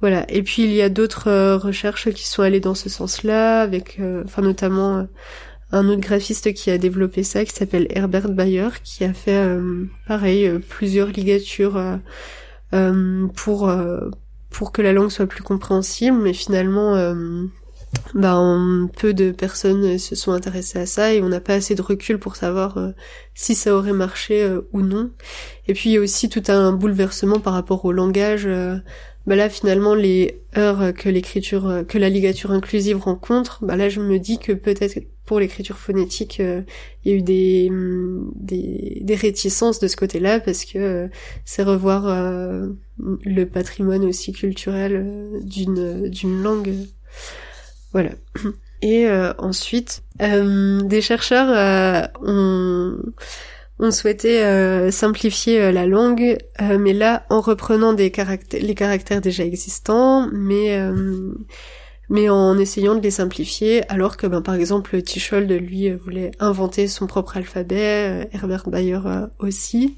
Voilà. Et puis il y a d'autres euh, recherches qui sont allées dans ce sens-là avec euh, enfin notamment un autre graphiste qui a développé ça qui s'appelle Herbert Bayer qui a fait pareil plusieurs ligatures pour pour que la langue soit plus compréhensible. Mais finalement ben, peu de personnes se sont intéressées à ça et on n'a pas assez de recul pour savoir euh, si ça aurait marché euh, ou non. Et puis il y a aussi tout un bouleversement par rapport au langage. ben là finalement les heures que l'écriture, que la ligature inclusive rencontre, ben là je me dis que peut-être pour l'écriture phonétique il y a eu des, des, des réticences de ce côté-là parce que c'est revoir le patrimoine aussi culturel d'une d'une langue. Voilà. Et euh, ensuite, euh, des chercheurs euh, ont, ont, souhaité simplifier la langue, mais là en reprenant des caractères, les caractères déjà existants, mais mais en essayant de les simplifier, alors que ben, par exemple Tichold lui voulait inventer son propre alphabet, Herbert Bayer aussi.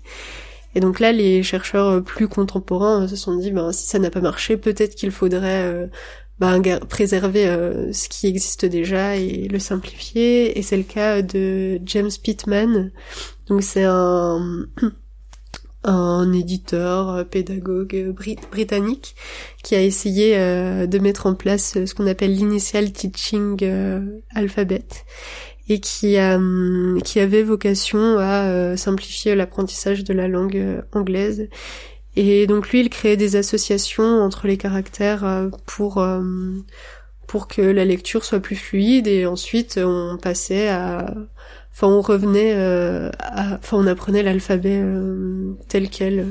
Et donc là, les chercheurs plus contemporains se sont dit, ben, si ça n'a pas marché, peut-être qu'il faudrait bah, préserver euh, ce qui existe déjà et le simplifier. Et c'est le cas de James Pittman. Donc c'est un un éditeur, euh, pédagogue britannique qui a essayé euh, de mettre en place ce qu'on appelle l'initial teaching alphabet et qui a qui avait vocation à simplifier l'apprentissage de la langue anglaise et donc lui, il créait des associations entre les caractères euh, pour euh, pour que la lecture soit plus fluide. Et ensuite, on passait à, enfin, on revenait, euh, à... enfin, on apprenait l'alphabet tel quel.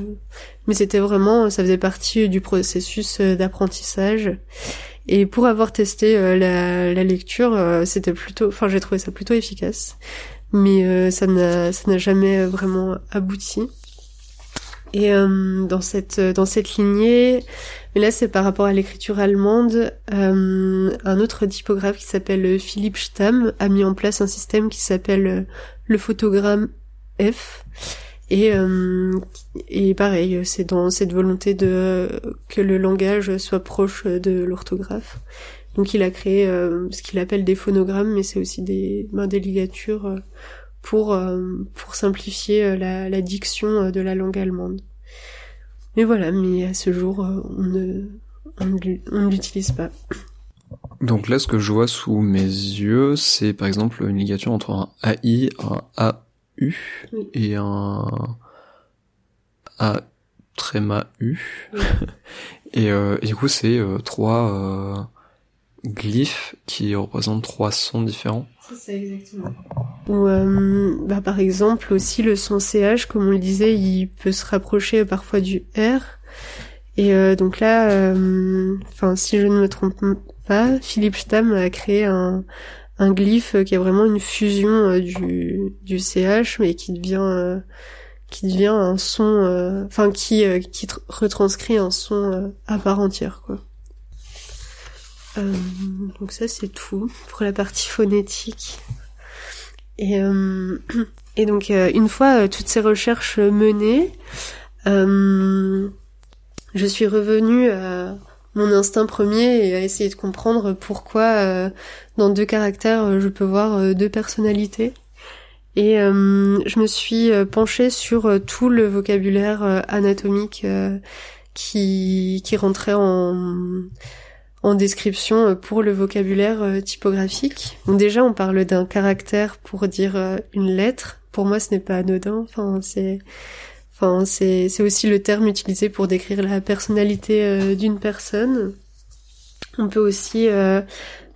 Mais c'était vraiment, ça faisait partie du processus d'apprentissage. Et pour avoir testé la, la, lecture, c'était plutôt, enfin, j'ai trouvé ça plutôt efficace. Mais ça ça n'a jamais vraiment abouti. Et euh, dans cette dans cette lignée, mais là c'est par rapport à l'écriture allemande, euh, un autre typographe qui s'appelle Philippe Stamm a mis en place un système qui s'appelle le photogramme F. Et, euh, et pareil, c'est dans cette volonté de que le langage soit proche de l'orthographe. Donc il a créé ce qu'il appelle des phonogrammes, mais c'est aussi des, ben, des ligatures pour, euh, pour simplifier euh, la, la, diction euh, de la langue allemande. Mais voilà, mais à ce jour, on ne, on ne l'utilise pas. Donc là, ce que je vois sous mes yeux, c'est par exemple une ligature entre un AI, un AU et un A tréma U. et, euh, et, du coup, c'est euh, trois euh, glyphes qui représentent trois sons différents. Ou, euh, bah, par exemple, aussi le son CH, comme on le disait, il peut se rapprocher parfois du R. Et euh, donc là, euh, enfin, si je ne me trompe pas, Philippe Stamm a créé un, un glyphe qui est vraiment une fusion du, du CH, mais qui devient qui devient un son, enfin qui qui retranscrit un son à part entière, quoi. Euh, donc ça c'est tout pour la partie phonétique. Et, euh, et donc euh, une fois toutes ces recherches menées, je suis revenue à mon instinct premier et à essayer de comprendre pourquoi dans deux caractères je peux voir deux personnalités. Et je me suis penchée sur tout le vocabulaire anatomique qui, qui rentrait en en description pour le vocabulaire typographique. Donc déjà, on parle d'un caractère pour dire une lettre. Pour moi, ce n'est pas anodin. Enfin, c'est Enfin, c'est c'est aussi le terme utilisé pour décrire la personnalité d'une personne. On peut aussi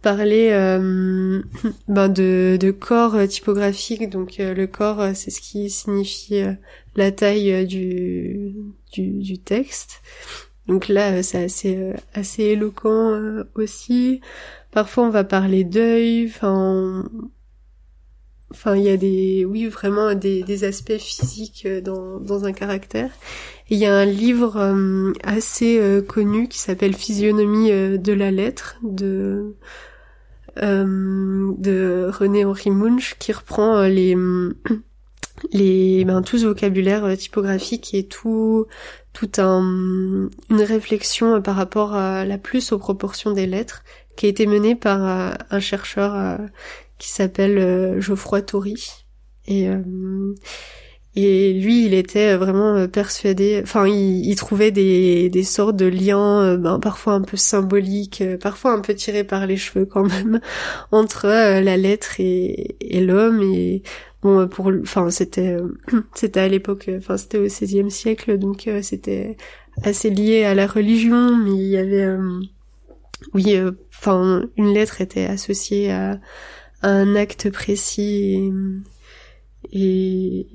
parler euh, ben de, de, corps typographique. Donc euh, le corps, euh, c'est ce qui signifie la taille du, du, du, texte. Donc là, c'est assez, assez éloquent aussi. Parfois, on va parler d'œil. Enfin, enfin, il y a des, oui, vraiment des, aspects physiques dans, un caractère. Il y a un livre assez connu qui s'appelle Physionomie de la lettre de euh, de René Henri Munch qui reprend euh, les les ben, tout ce vocabulaire euh, typographique et tout tout un une réflexion par rapport à la plus aux proportions des lettres qui a été menée par un chercheur qui s'appelle Geoffroy Tory et et lui, il était vraiment euh, persuadé, enfin, il, trouvait des, des sortes de liens, euh, ben, parfois un peu symboliques, euh, parfois un peu tirés par les cheveux quand même, entre la lettre et, et l'homme. Et bon, pour, enfin, c'était, c'était à l'époque, enfin, c'était au XVIe siècle, donc c'était assez lié à la religion, mais il y avait, oui, enfin, une lettre était associée à, un acte précis et,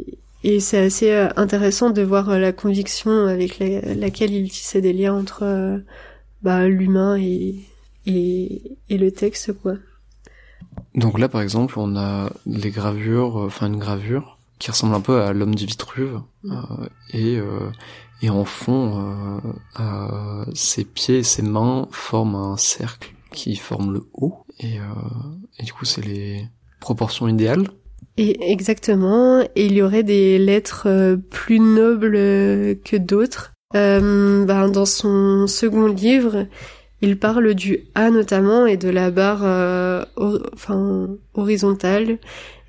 et c'est assez euh, intéressant de voir euh, la conviction avec laquelle il tissait des liens entre euh, bah, l'humain et, et, et, le texte, quoi. Donc là, par exemple, on a les gravures, enfin une gravure qui ressemble un peu à l'homme du Vitruve, mm. et, et en fond, ses pieds et ses mains forment un cercle qui forme le haut, et, et du coup, c'est les proportions idéales et exactement, et il y aurait des lettres euh, plus nobles que d'autres. Euh, ben, dans son second livre, il parle du A notamment et de la barre euh, enfin horizontale.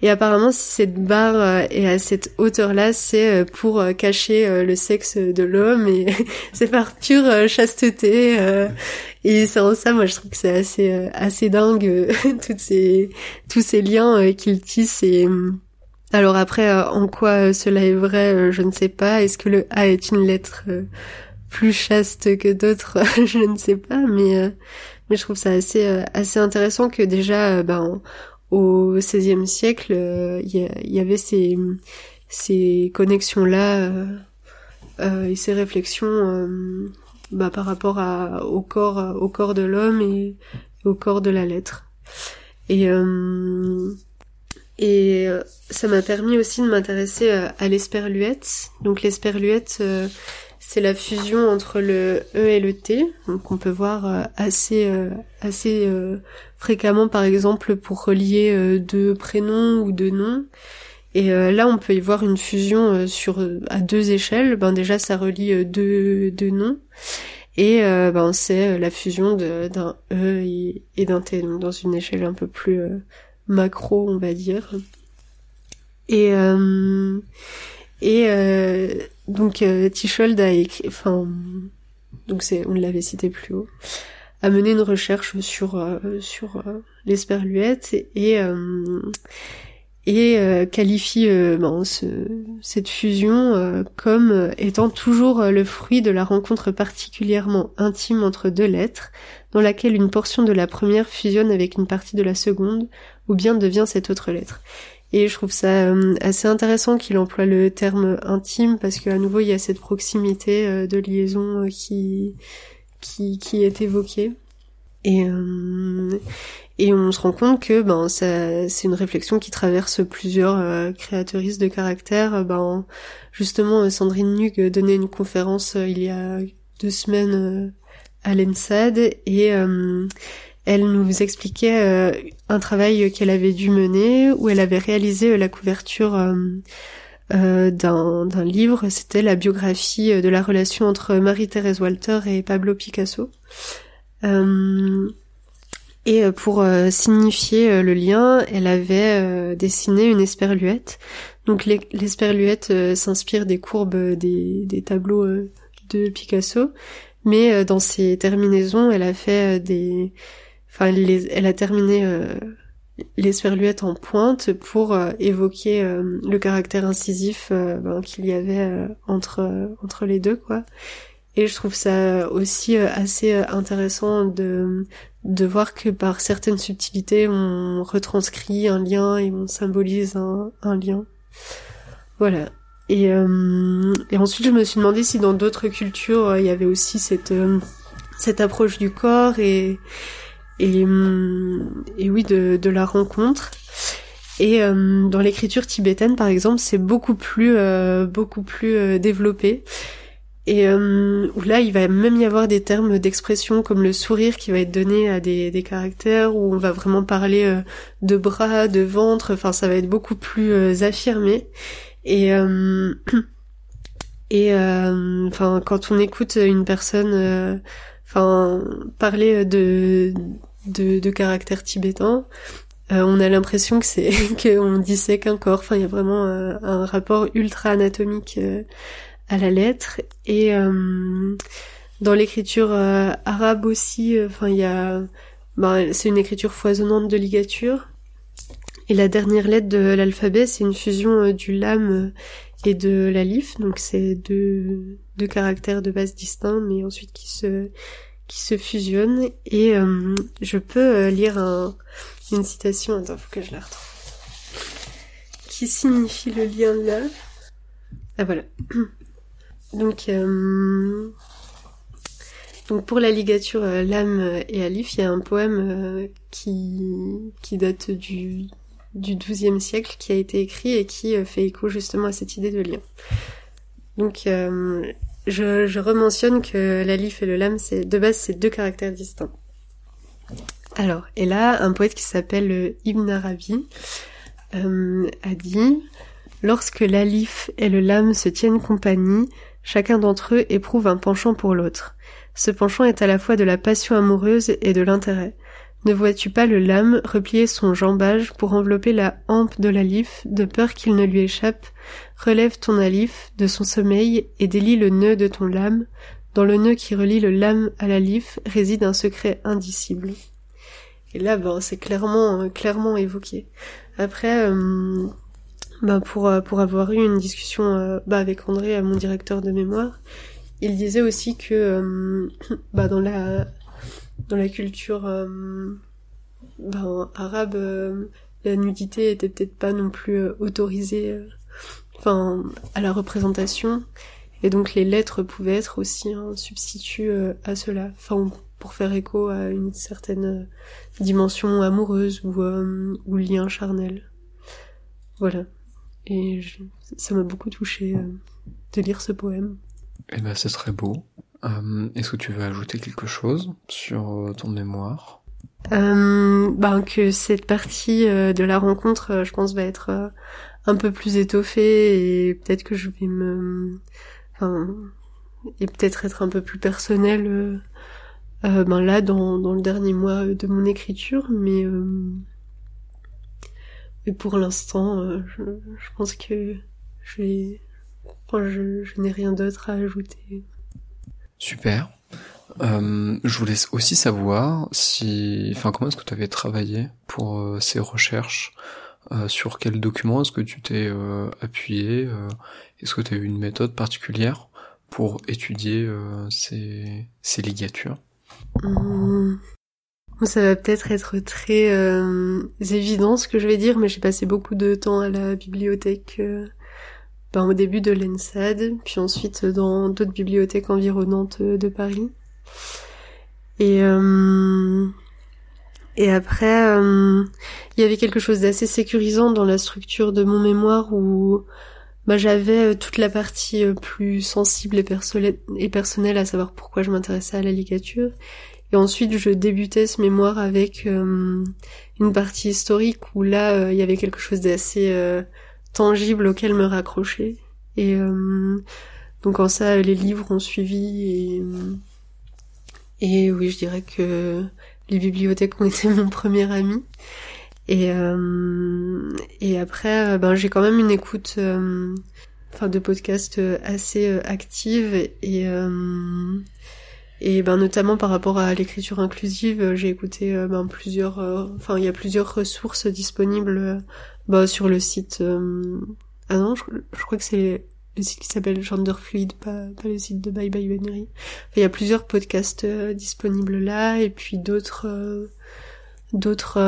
Et apparemment, si cette barre euh, est à cette hauteur-là, c'est pour cacher le sexe de l'homme et c'est par pure chasteté. Et c'est en ça, moi, je trouve que c'est assez euh, assez dingue euh, toutes ces tous ces liens euh, qu'il tisse. Et alors après, en quoi cela est vrai, je ne sais pas. Est-ce que le A est une lettre plus chaste que d'autres Je ne sais pas, mais mais je trouve ça assez assez intéressant que déjà, ben au XVIe siècle, il y, avait ces ces connexions là et ces réflexions bah, par rapport à, au corps, au corps de l'homme et au corps de la lettre. Et euh, et euh, ça m'a permis aussi de m'intéresser à l'esperluette. Donc l'esperluette, euh, c'est la fusion entre le E et le T, donc on peut voir assez assez fréquemment par exemple pour relier deux prénoms ou deux noms. Et là, on peut y voir une fusion sur à deux échelles. Ben déjà, ça relie deux, deux noms. Et euh, ben, c'est euh, la fusion d'un E et, d'un T, donc dans une échelle un peu plus euh, macro, on va dire. Et et donc Tichold a écrit, enfin donc c'est on l'avait cité plus haut, a mené une recherche sur sur l'esperluette et et euh, qualifie euh, ben, cette fusion euh, comme étant toujours le fruit de la rencontre particulièrement intime entre deux lettres, dans laquelle une portion de la première fusionne avec une partie de la seconde, ou bien devient cette autre lettre. Et je trouve ça assez intéressant qu'il emploie le terme intime parce qu'à nouveau il y a cette proximité de liaison qui, qui qui est évoquée. Et et on se rend compte que ben c'est une réflexion qui traverse plusieurs euh, de caractère. Ben justement Sandrine Nug donnait une conférence euh, il y a deux semaines euh, à l'ENSAD et elle nous expliquait un travail qu'elle avait dû mener où elle avait réalisé la couverture d'un livre. C'était la biographie de la relation entre Marie-Thérèse Walter et Pablo Picasso. Et euh, pour euh, signifier euh, le lien, elle avait dessiné une esperluette. Donc l'esperluette s'inspire des courbes des tableaux de Picasso, mais dans ses terminaisons, elle a fait des, enfin, elle a terminé les sperluettes en pointe pour évoquer le caractère incisif ben, qu'il y avait entre entre les deux, quoi. Et je trouve ça aussi assez intéressant de de voir que par certaines subtilités, on retranscrit un lien et on symbolise un, lien. Voilà. Et, euh, et ensuite, je me suis demandé si dans d'autres cultures, euh, il y avait aussi cette euh, cette approche du corps et et, et oui de, de la rencontre. Et dans l'écriture tibétaine, par exemple, c'est beaucoup plus beaucoup plus développé. Et euh, là, il va même y avoir des termes d'expression comme le sourire qui va être donné à des, des caractères où on va vraiment parler euh, de bras, de ventre. Enfin, ça va être beaucoup plus euh, affirmé. Et euh, et enfin, quand on écoute une personne, enfin, parler de de, de caractère tibétain, on a l'impression que c'est qu'on dissèque un corps. Enfin, il y a vraiment un rapport ultra anatomique à la lettre. Et euh, dans l'écriture euh, arabe aussi euh, enfin il y a bah, c'est une écriture foisonnante de ligature. Et la dernière lettre de l'alphabet c'est une fusion du lam et de l'alif donc c'est deux deux caractères de base distincts mais ensuite qui se qui se fusionnent. Et je peux lire un, une citation attends faut que je la retrouve. Qui signifie le lien là ah voilà. Donc, euh, donc pour la ligature euh, lame et alif, il y a un poème euh, qui, qui date du, du XIIe siècle qui a été écrit et qui fait écho justement à cette idée de lien. Donc je, je rementionne que l'alif et le lame, c'est de base c'est deux caractères distincts. Alors, et là, un poète qui s'appelle Ibn Arabi a dit Lorsque l'alif et le lame se tiennent compagnie, Chacun d'entre eux éprouve un penchant pour l'autre. Ce penchant est à la fois de la passion amoureuse et de l'intérêt. Ne vois-tu pas le lame replier son jambage pour envelopper la hampe de l'alif, de peur qu'il ne lui échappe? Relève ton alif de son sommeil et délie le nœud de ton lame. Dans le nœud qui relie le lame à l'alif réside un secret indicible. Et là, ben, c'est clairement, clairement évoqué. Après, euh, bah pour euh, pour avoir eu une discussion euh, bah avec André, mon directeur de mémoire, il disait aussi que euh, bah dans la dans la culture bah, arabe, la nudité était peut-être pas non plus autorisée, enfin à la représentation, et donc les lettres pouvaient être aussi un substitut à cela, enfin pour faire écho à une certaine dimension amoureuse ou ou lien charnel. Voilà. Et ça m'a beaucoup touché euh, de lire ce poème. Eh ben, ce serait beau. Euh, Est-ce que tu veux ajouter quelque chose sur euh, ton mémoire? Euh, ben, que cette partie euh, de la rencontre, je pense, va être un peu plus étoffée et peut-être que je vais me, enfin, et peut-être être un peu plus personnelle. ben là, dans, dans le dernier mois de mon écriture, mais et pour l'instant, euh, je, pense que je n'ai rien d'autre à ajouter. Super. Euh, je voulais aussi savoir si, enfin, comment est-ce que tu avais travaillé pour euh, ces recherches euh, Sur quels documents est-ce que tu t'es euh, appuyé Est-ce que tu as eu une méthode particulière pour étudier ces, ces ligatures? Hum, ça va peut-être être très euh, évident ce que je vais dire, mais j'ai passé beaucoup de temps à la bibliothèque euh, ben, au début de l'ENSAD, puis ensuite dans d'autres bibliothèques environnantes de Paris. Et euh, et après, euh, il y avait quelque chose d'assez sécurisant dans la structure de mon mémoire où bah, j'avais toute la partie plus sensible et, personnelle, à savoir pourquoi je m'intéressais à la ligature, et ensuite, je débutais ce mémoire avec euh, une partie historique où là, euh, il y avait quelque chose d'assez euh, tangible auquel me raccrocher. Et donc en ça, les livres ont suivi. Et, et oui, je dirais que les bibliothèques ont été mon premier ami. Et, et après, ben, j'ai quand même une écoute enfin de podcast assez active et Et ben notamment par rapport à l'écriture inclusive, j'ai écouté ben, plusieurs, enfin il y a plusieurs ressources disponibles ben, sur le site. ah non, je, crois que c'est le site qui s'appelle Genderfluid, pas, pas le site de Bye Bye Binary. il y a plusieurs podcasts disponibles là, et puis d'autres d'autres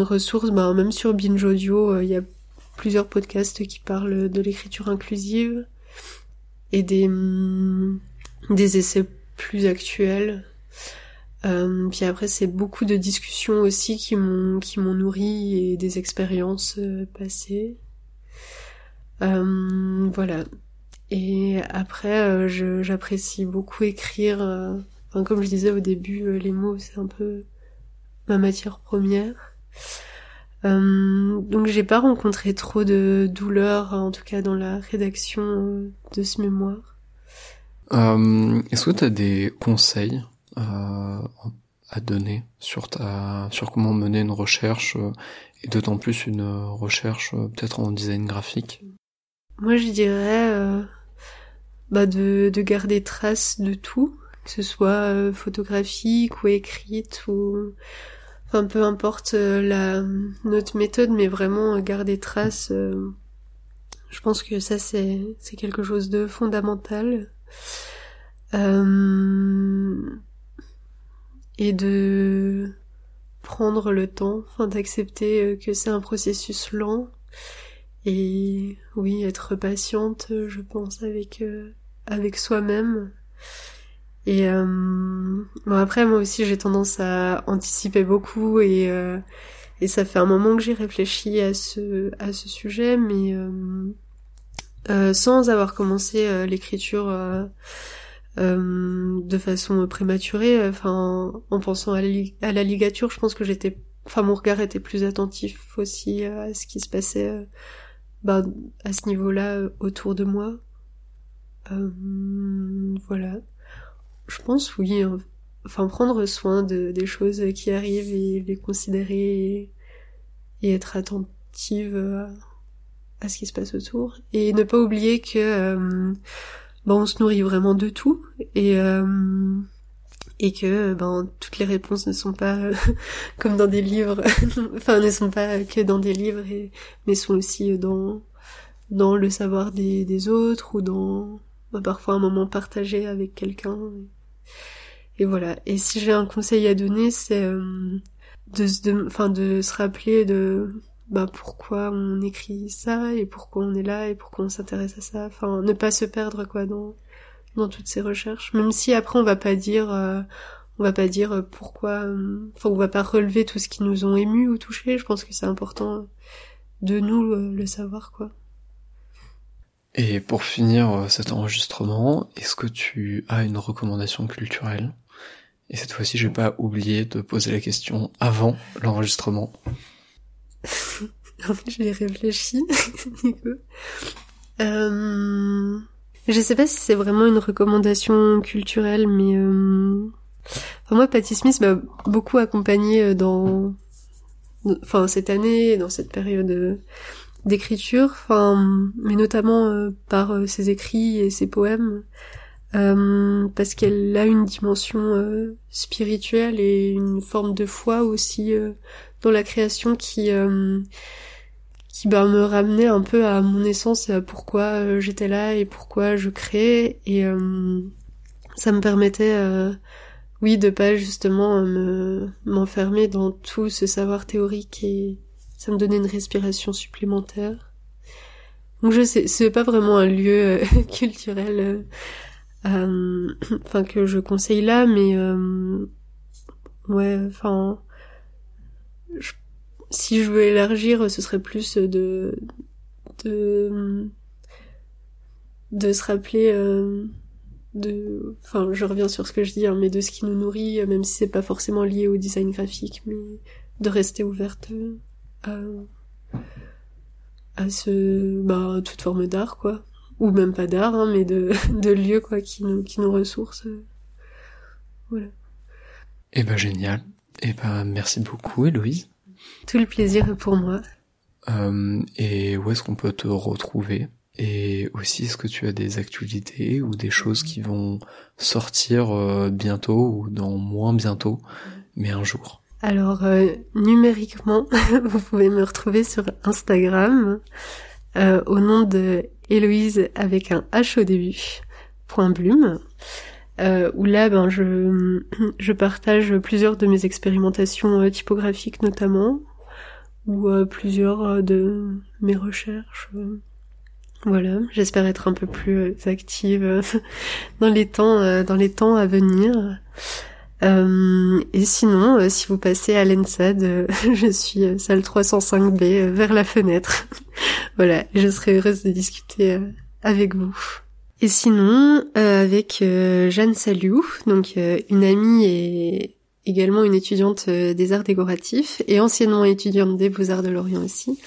ressources, ben, même sur Binge Audio, il y a plusieurs podcasts qui parlent de l'écriture inclusive et des, mm, des essais plus actuels. Euh, puis après, c'est beaucoup de discussions aussi qui m'ont qui m'ont nourri et des expériences euh, passées. Euh, voilà. Et après, j'apprécie beaucoup écrire. Enfin, comme je disais au début, les mots, c'est un peu ma matière première. Euh, donc j'ai pas rencontré trop de douleur, en tout cas dans la rédaction euh, de ce mémoire. Euh, Est-ce que tu as des conseils euh, à donner sur ta sur comment mener une recherche euh, et d'autant plus une recherche peut-être en design graphique? Moi je dirais bah de, de garder trace de tout, que ce soit photographique ou écrite ou Enfin, peu importe euh, la notre méthode, mais vraiment garder trace. Euh, je pense que ça c'est c'est quelque chose de fondamental. Euh, et de prendre le temps, d'accepter que c'est un processus lent. Et oui être patiente, je pense avec avec soi-même. Et euh, bon après moi aussi j'ai tendance à anticiper beaucoup et euh, et ça fait un moment que j'ai réfléchi à ce à ce sujet, mais euh, euh sans avoir commencé l'écriture de façon prématurée, enfin en pensant à la, ligature, je pense que j'étais, enfin mon regard était plus attentif aussi à ce qui se passait bah, à ce niveau-là autour de moi. voilà je pense oui. Hein. Enfin, prendre soin de, des choses qui arrivent et les considérer et, être attentive à, ce qui se passe autour. Et ne pas oublier que ben, on se nourrit vraiment de tout et euh, et que ben toutes les réponses ne sont pas comme dans des livres, enfin ne sont pas que dans des livres, et, mais sont aussi dans dans le savoir des, des autres ou dans ben, parfois un moment partagé avec quelqu'un. Et voilà. Et si j'ai un conseil à donner, c'est euh, de, de, enfin, de se rappeler de bah, pourquoi on écrit ça et pourquoi on est là et pourquoi on s'intéresse à ça. Enfin, ne pas se perdre quoi dans dans toutes ces recherches. Même si après on va pas dire euh, on va pas dire pourquoi euh, enfin on va pas relever tout ce qui nous ont ému ou touché. Je pense que c'est important de nous le savoir quoi. Et pour finir cet enregistrement, est-ce que tu as une recommandation culturelle? Et cette fois-ci, je vais pas oublier de poser la question avant l'enregistrement. je l'ai réfléchi, euh... Je sais pas si c'est vraiment une recommandation culturelle, mais euh... moi, Patty Smith m'a beaucoup accompagné euh, dans, enfin cette année, dans cette période euh, d'écriture, enfin, mais notamment euh, par ses écrits et ses poèmes. Parce qu'elle a une dimension spirituelle et une forme de foi aussi dans la création qui qui bah, me ramenait un peu à mon essence et à pourquoi j'étais là et pourquoi je créais. Et ça me permettait oui de pas justement me m'enfermer dans tout ce savoir théorique et ça me donnait une respiration supplémentaire. Donc je sais c'est pas vraiment un lieu culturel euh, enfin que je conseille là, mais euh, ouais, enfin, si je veux élargir, ce serait plus de de de se rappeler euh, de enfin je reviens sur ce que je dis hein, mais de ce qui nous nourrit même si c'est pas forcément lié au design graphique mais de rester ouverte à à ce bah toute forme d'art quoi ou même pas d'art, hein, mais de, de lieux quoi qui nous qui nous ressourcent. Voilà. Eh ben génial. Eh ben merci beaucoup Héloïse. Tout le plaisir est pour moi. Euh, et où est-ce qu'on peut te retrouver? Et aussi, est-ce que tu as des actualités ou des choses qui vont sortir euh, bientôt ou dans moins bientôt, mais un jour? Alors, euh, numériquement, vous pouvez me retrouver sur Instagram euh, au nom de Héloïse avec un H au début, point Blume, où là, ben, je, je partage plusieurs de mes expérimentations typographiques notamment, ou plusieurs de mes recherches. Voilà, j'espère être un peu plus euh, active euh, dans les temps, euh, dans les temps à venir. et sinon, si vous passez à l'ENSAD, je suis salle 305B vers la fenêtre. voilà, je serai heureuse de discuter avec vous. Et sinon, avec Jeanne Saliou, donc une amie et également une étudiante des arts décoratifs et anciennement étudiante des beaux-arts de Lorient aussi.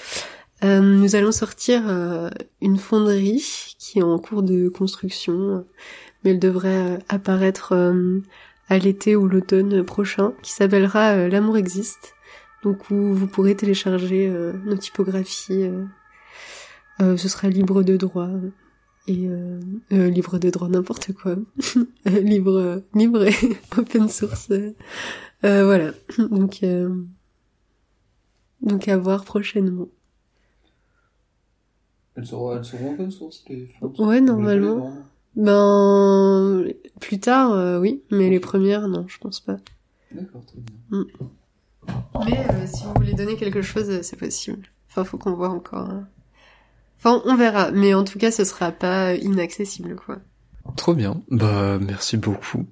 Euh, nous allons sortir euh, une fonderie qui est en cours de construction, mais elle devrait euh, apparaître à l'été ou l'automne prochain, qui s'appellera L'amour existe. Donc où vous pourrez télécharger nos typographies. ce sera libre de droit et libre de droit n'importe quoi, libre libre et open source. voilà. Donc donc à voir prochainement. Elles seront, elles seront open source, les Ouais, normalement. Ben, plus tard, euh, oui, mais les premières, non, je pense pas. D'accord, très bien. Mm. Mais euh, si vous voulez donner quelque chose, euh, c'est possible. Enfin, faut qu'on voit encore. Hein. Enfin, on verra, mais en tout cas, ce sera pas inaccessible, quoi. Trop bien. Bah, merci beaucoup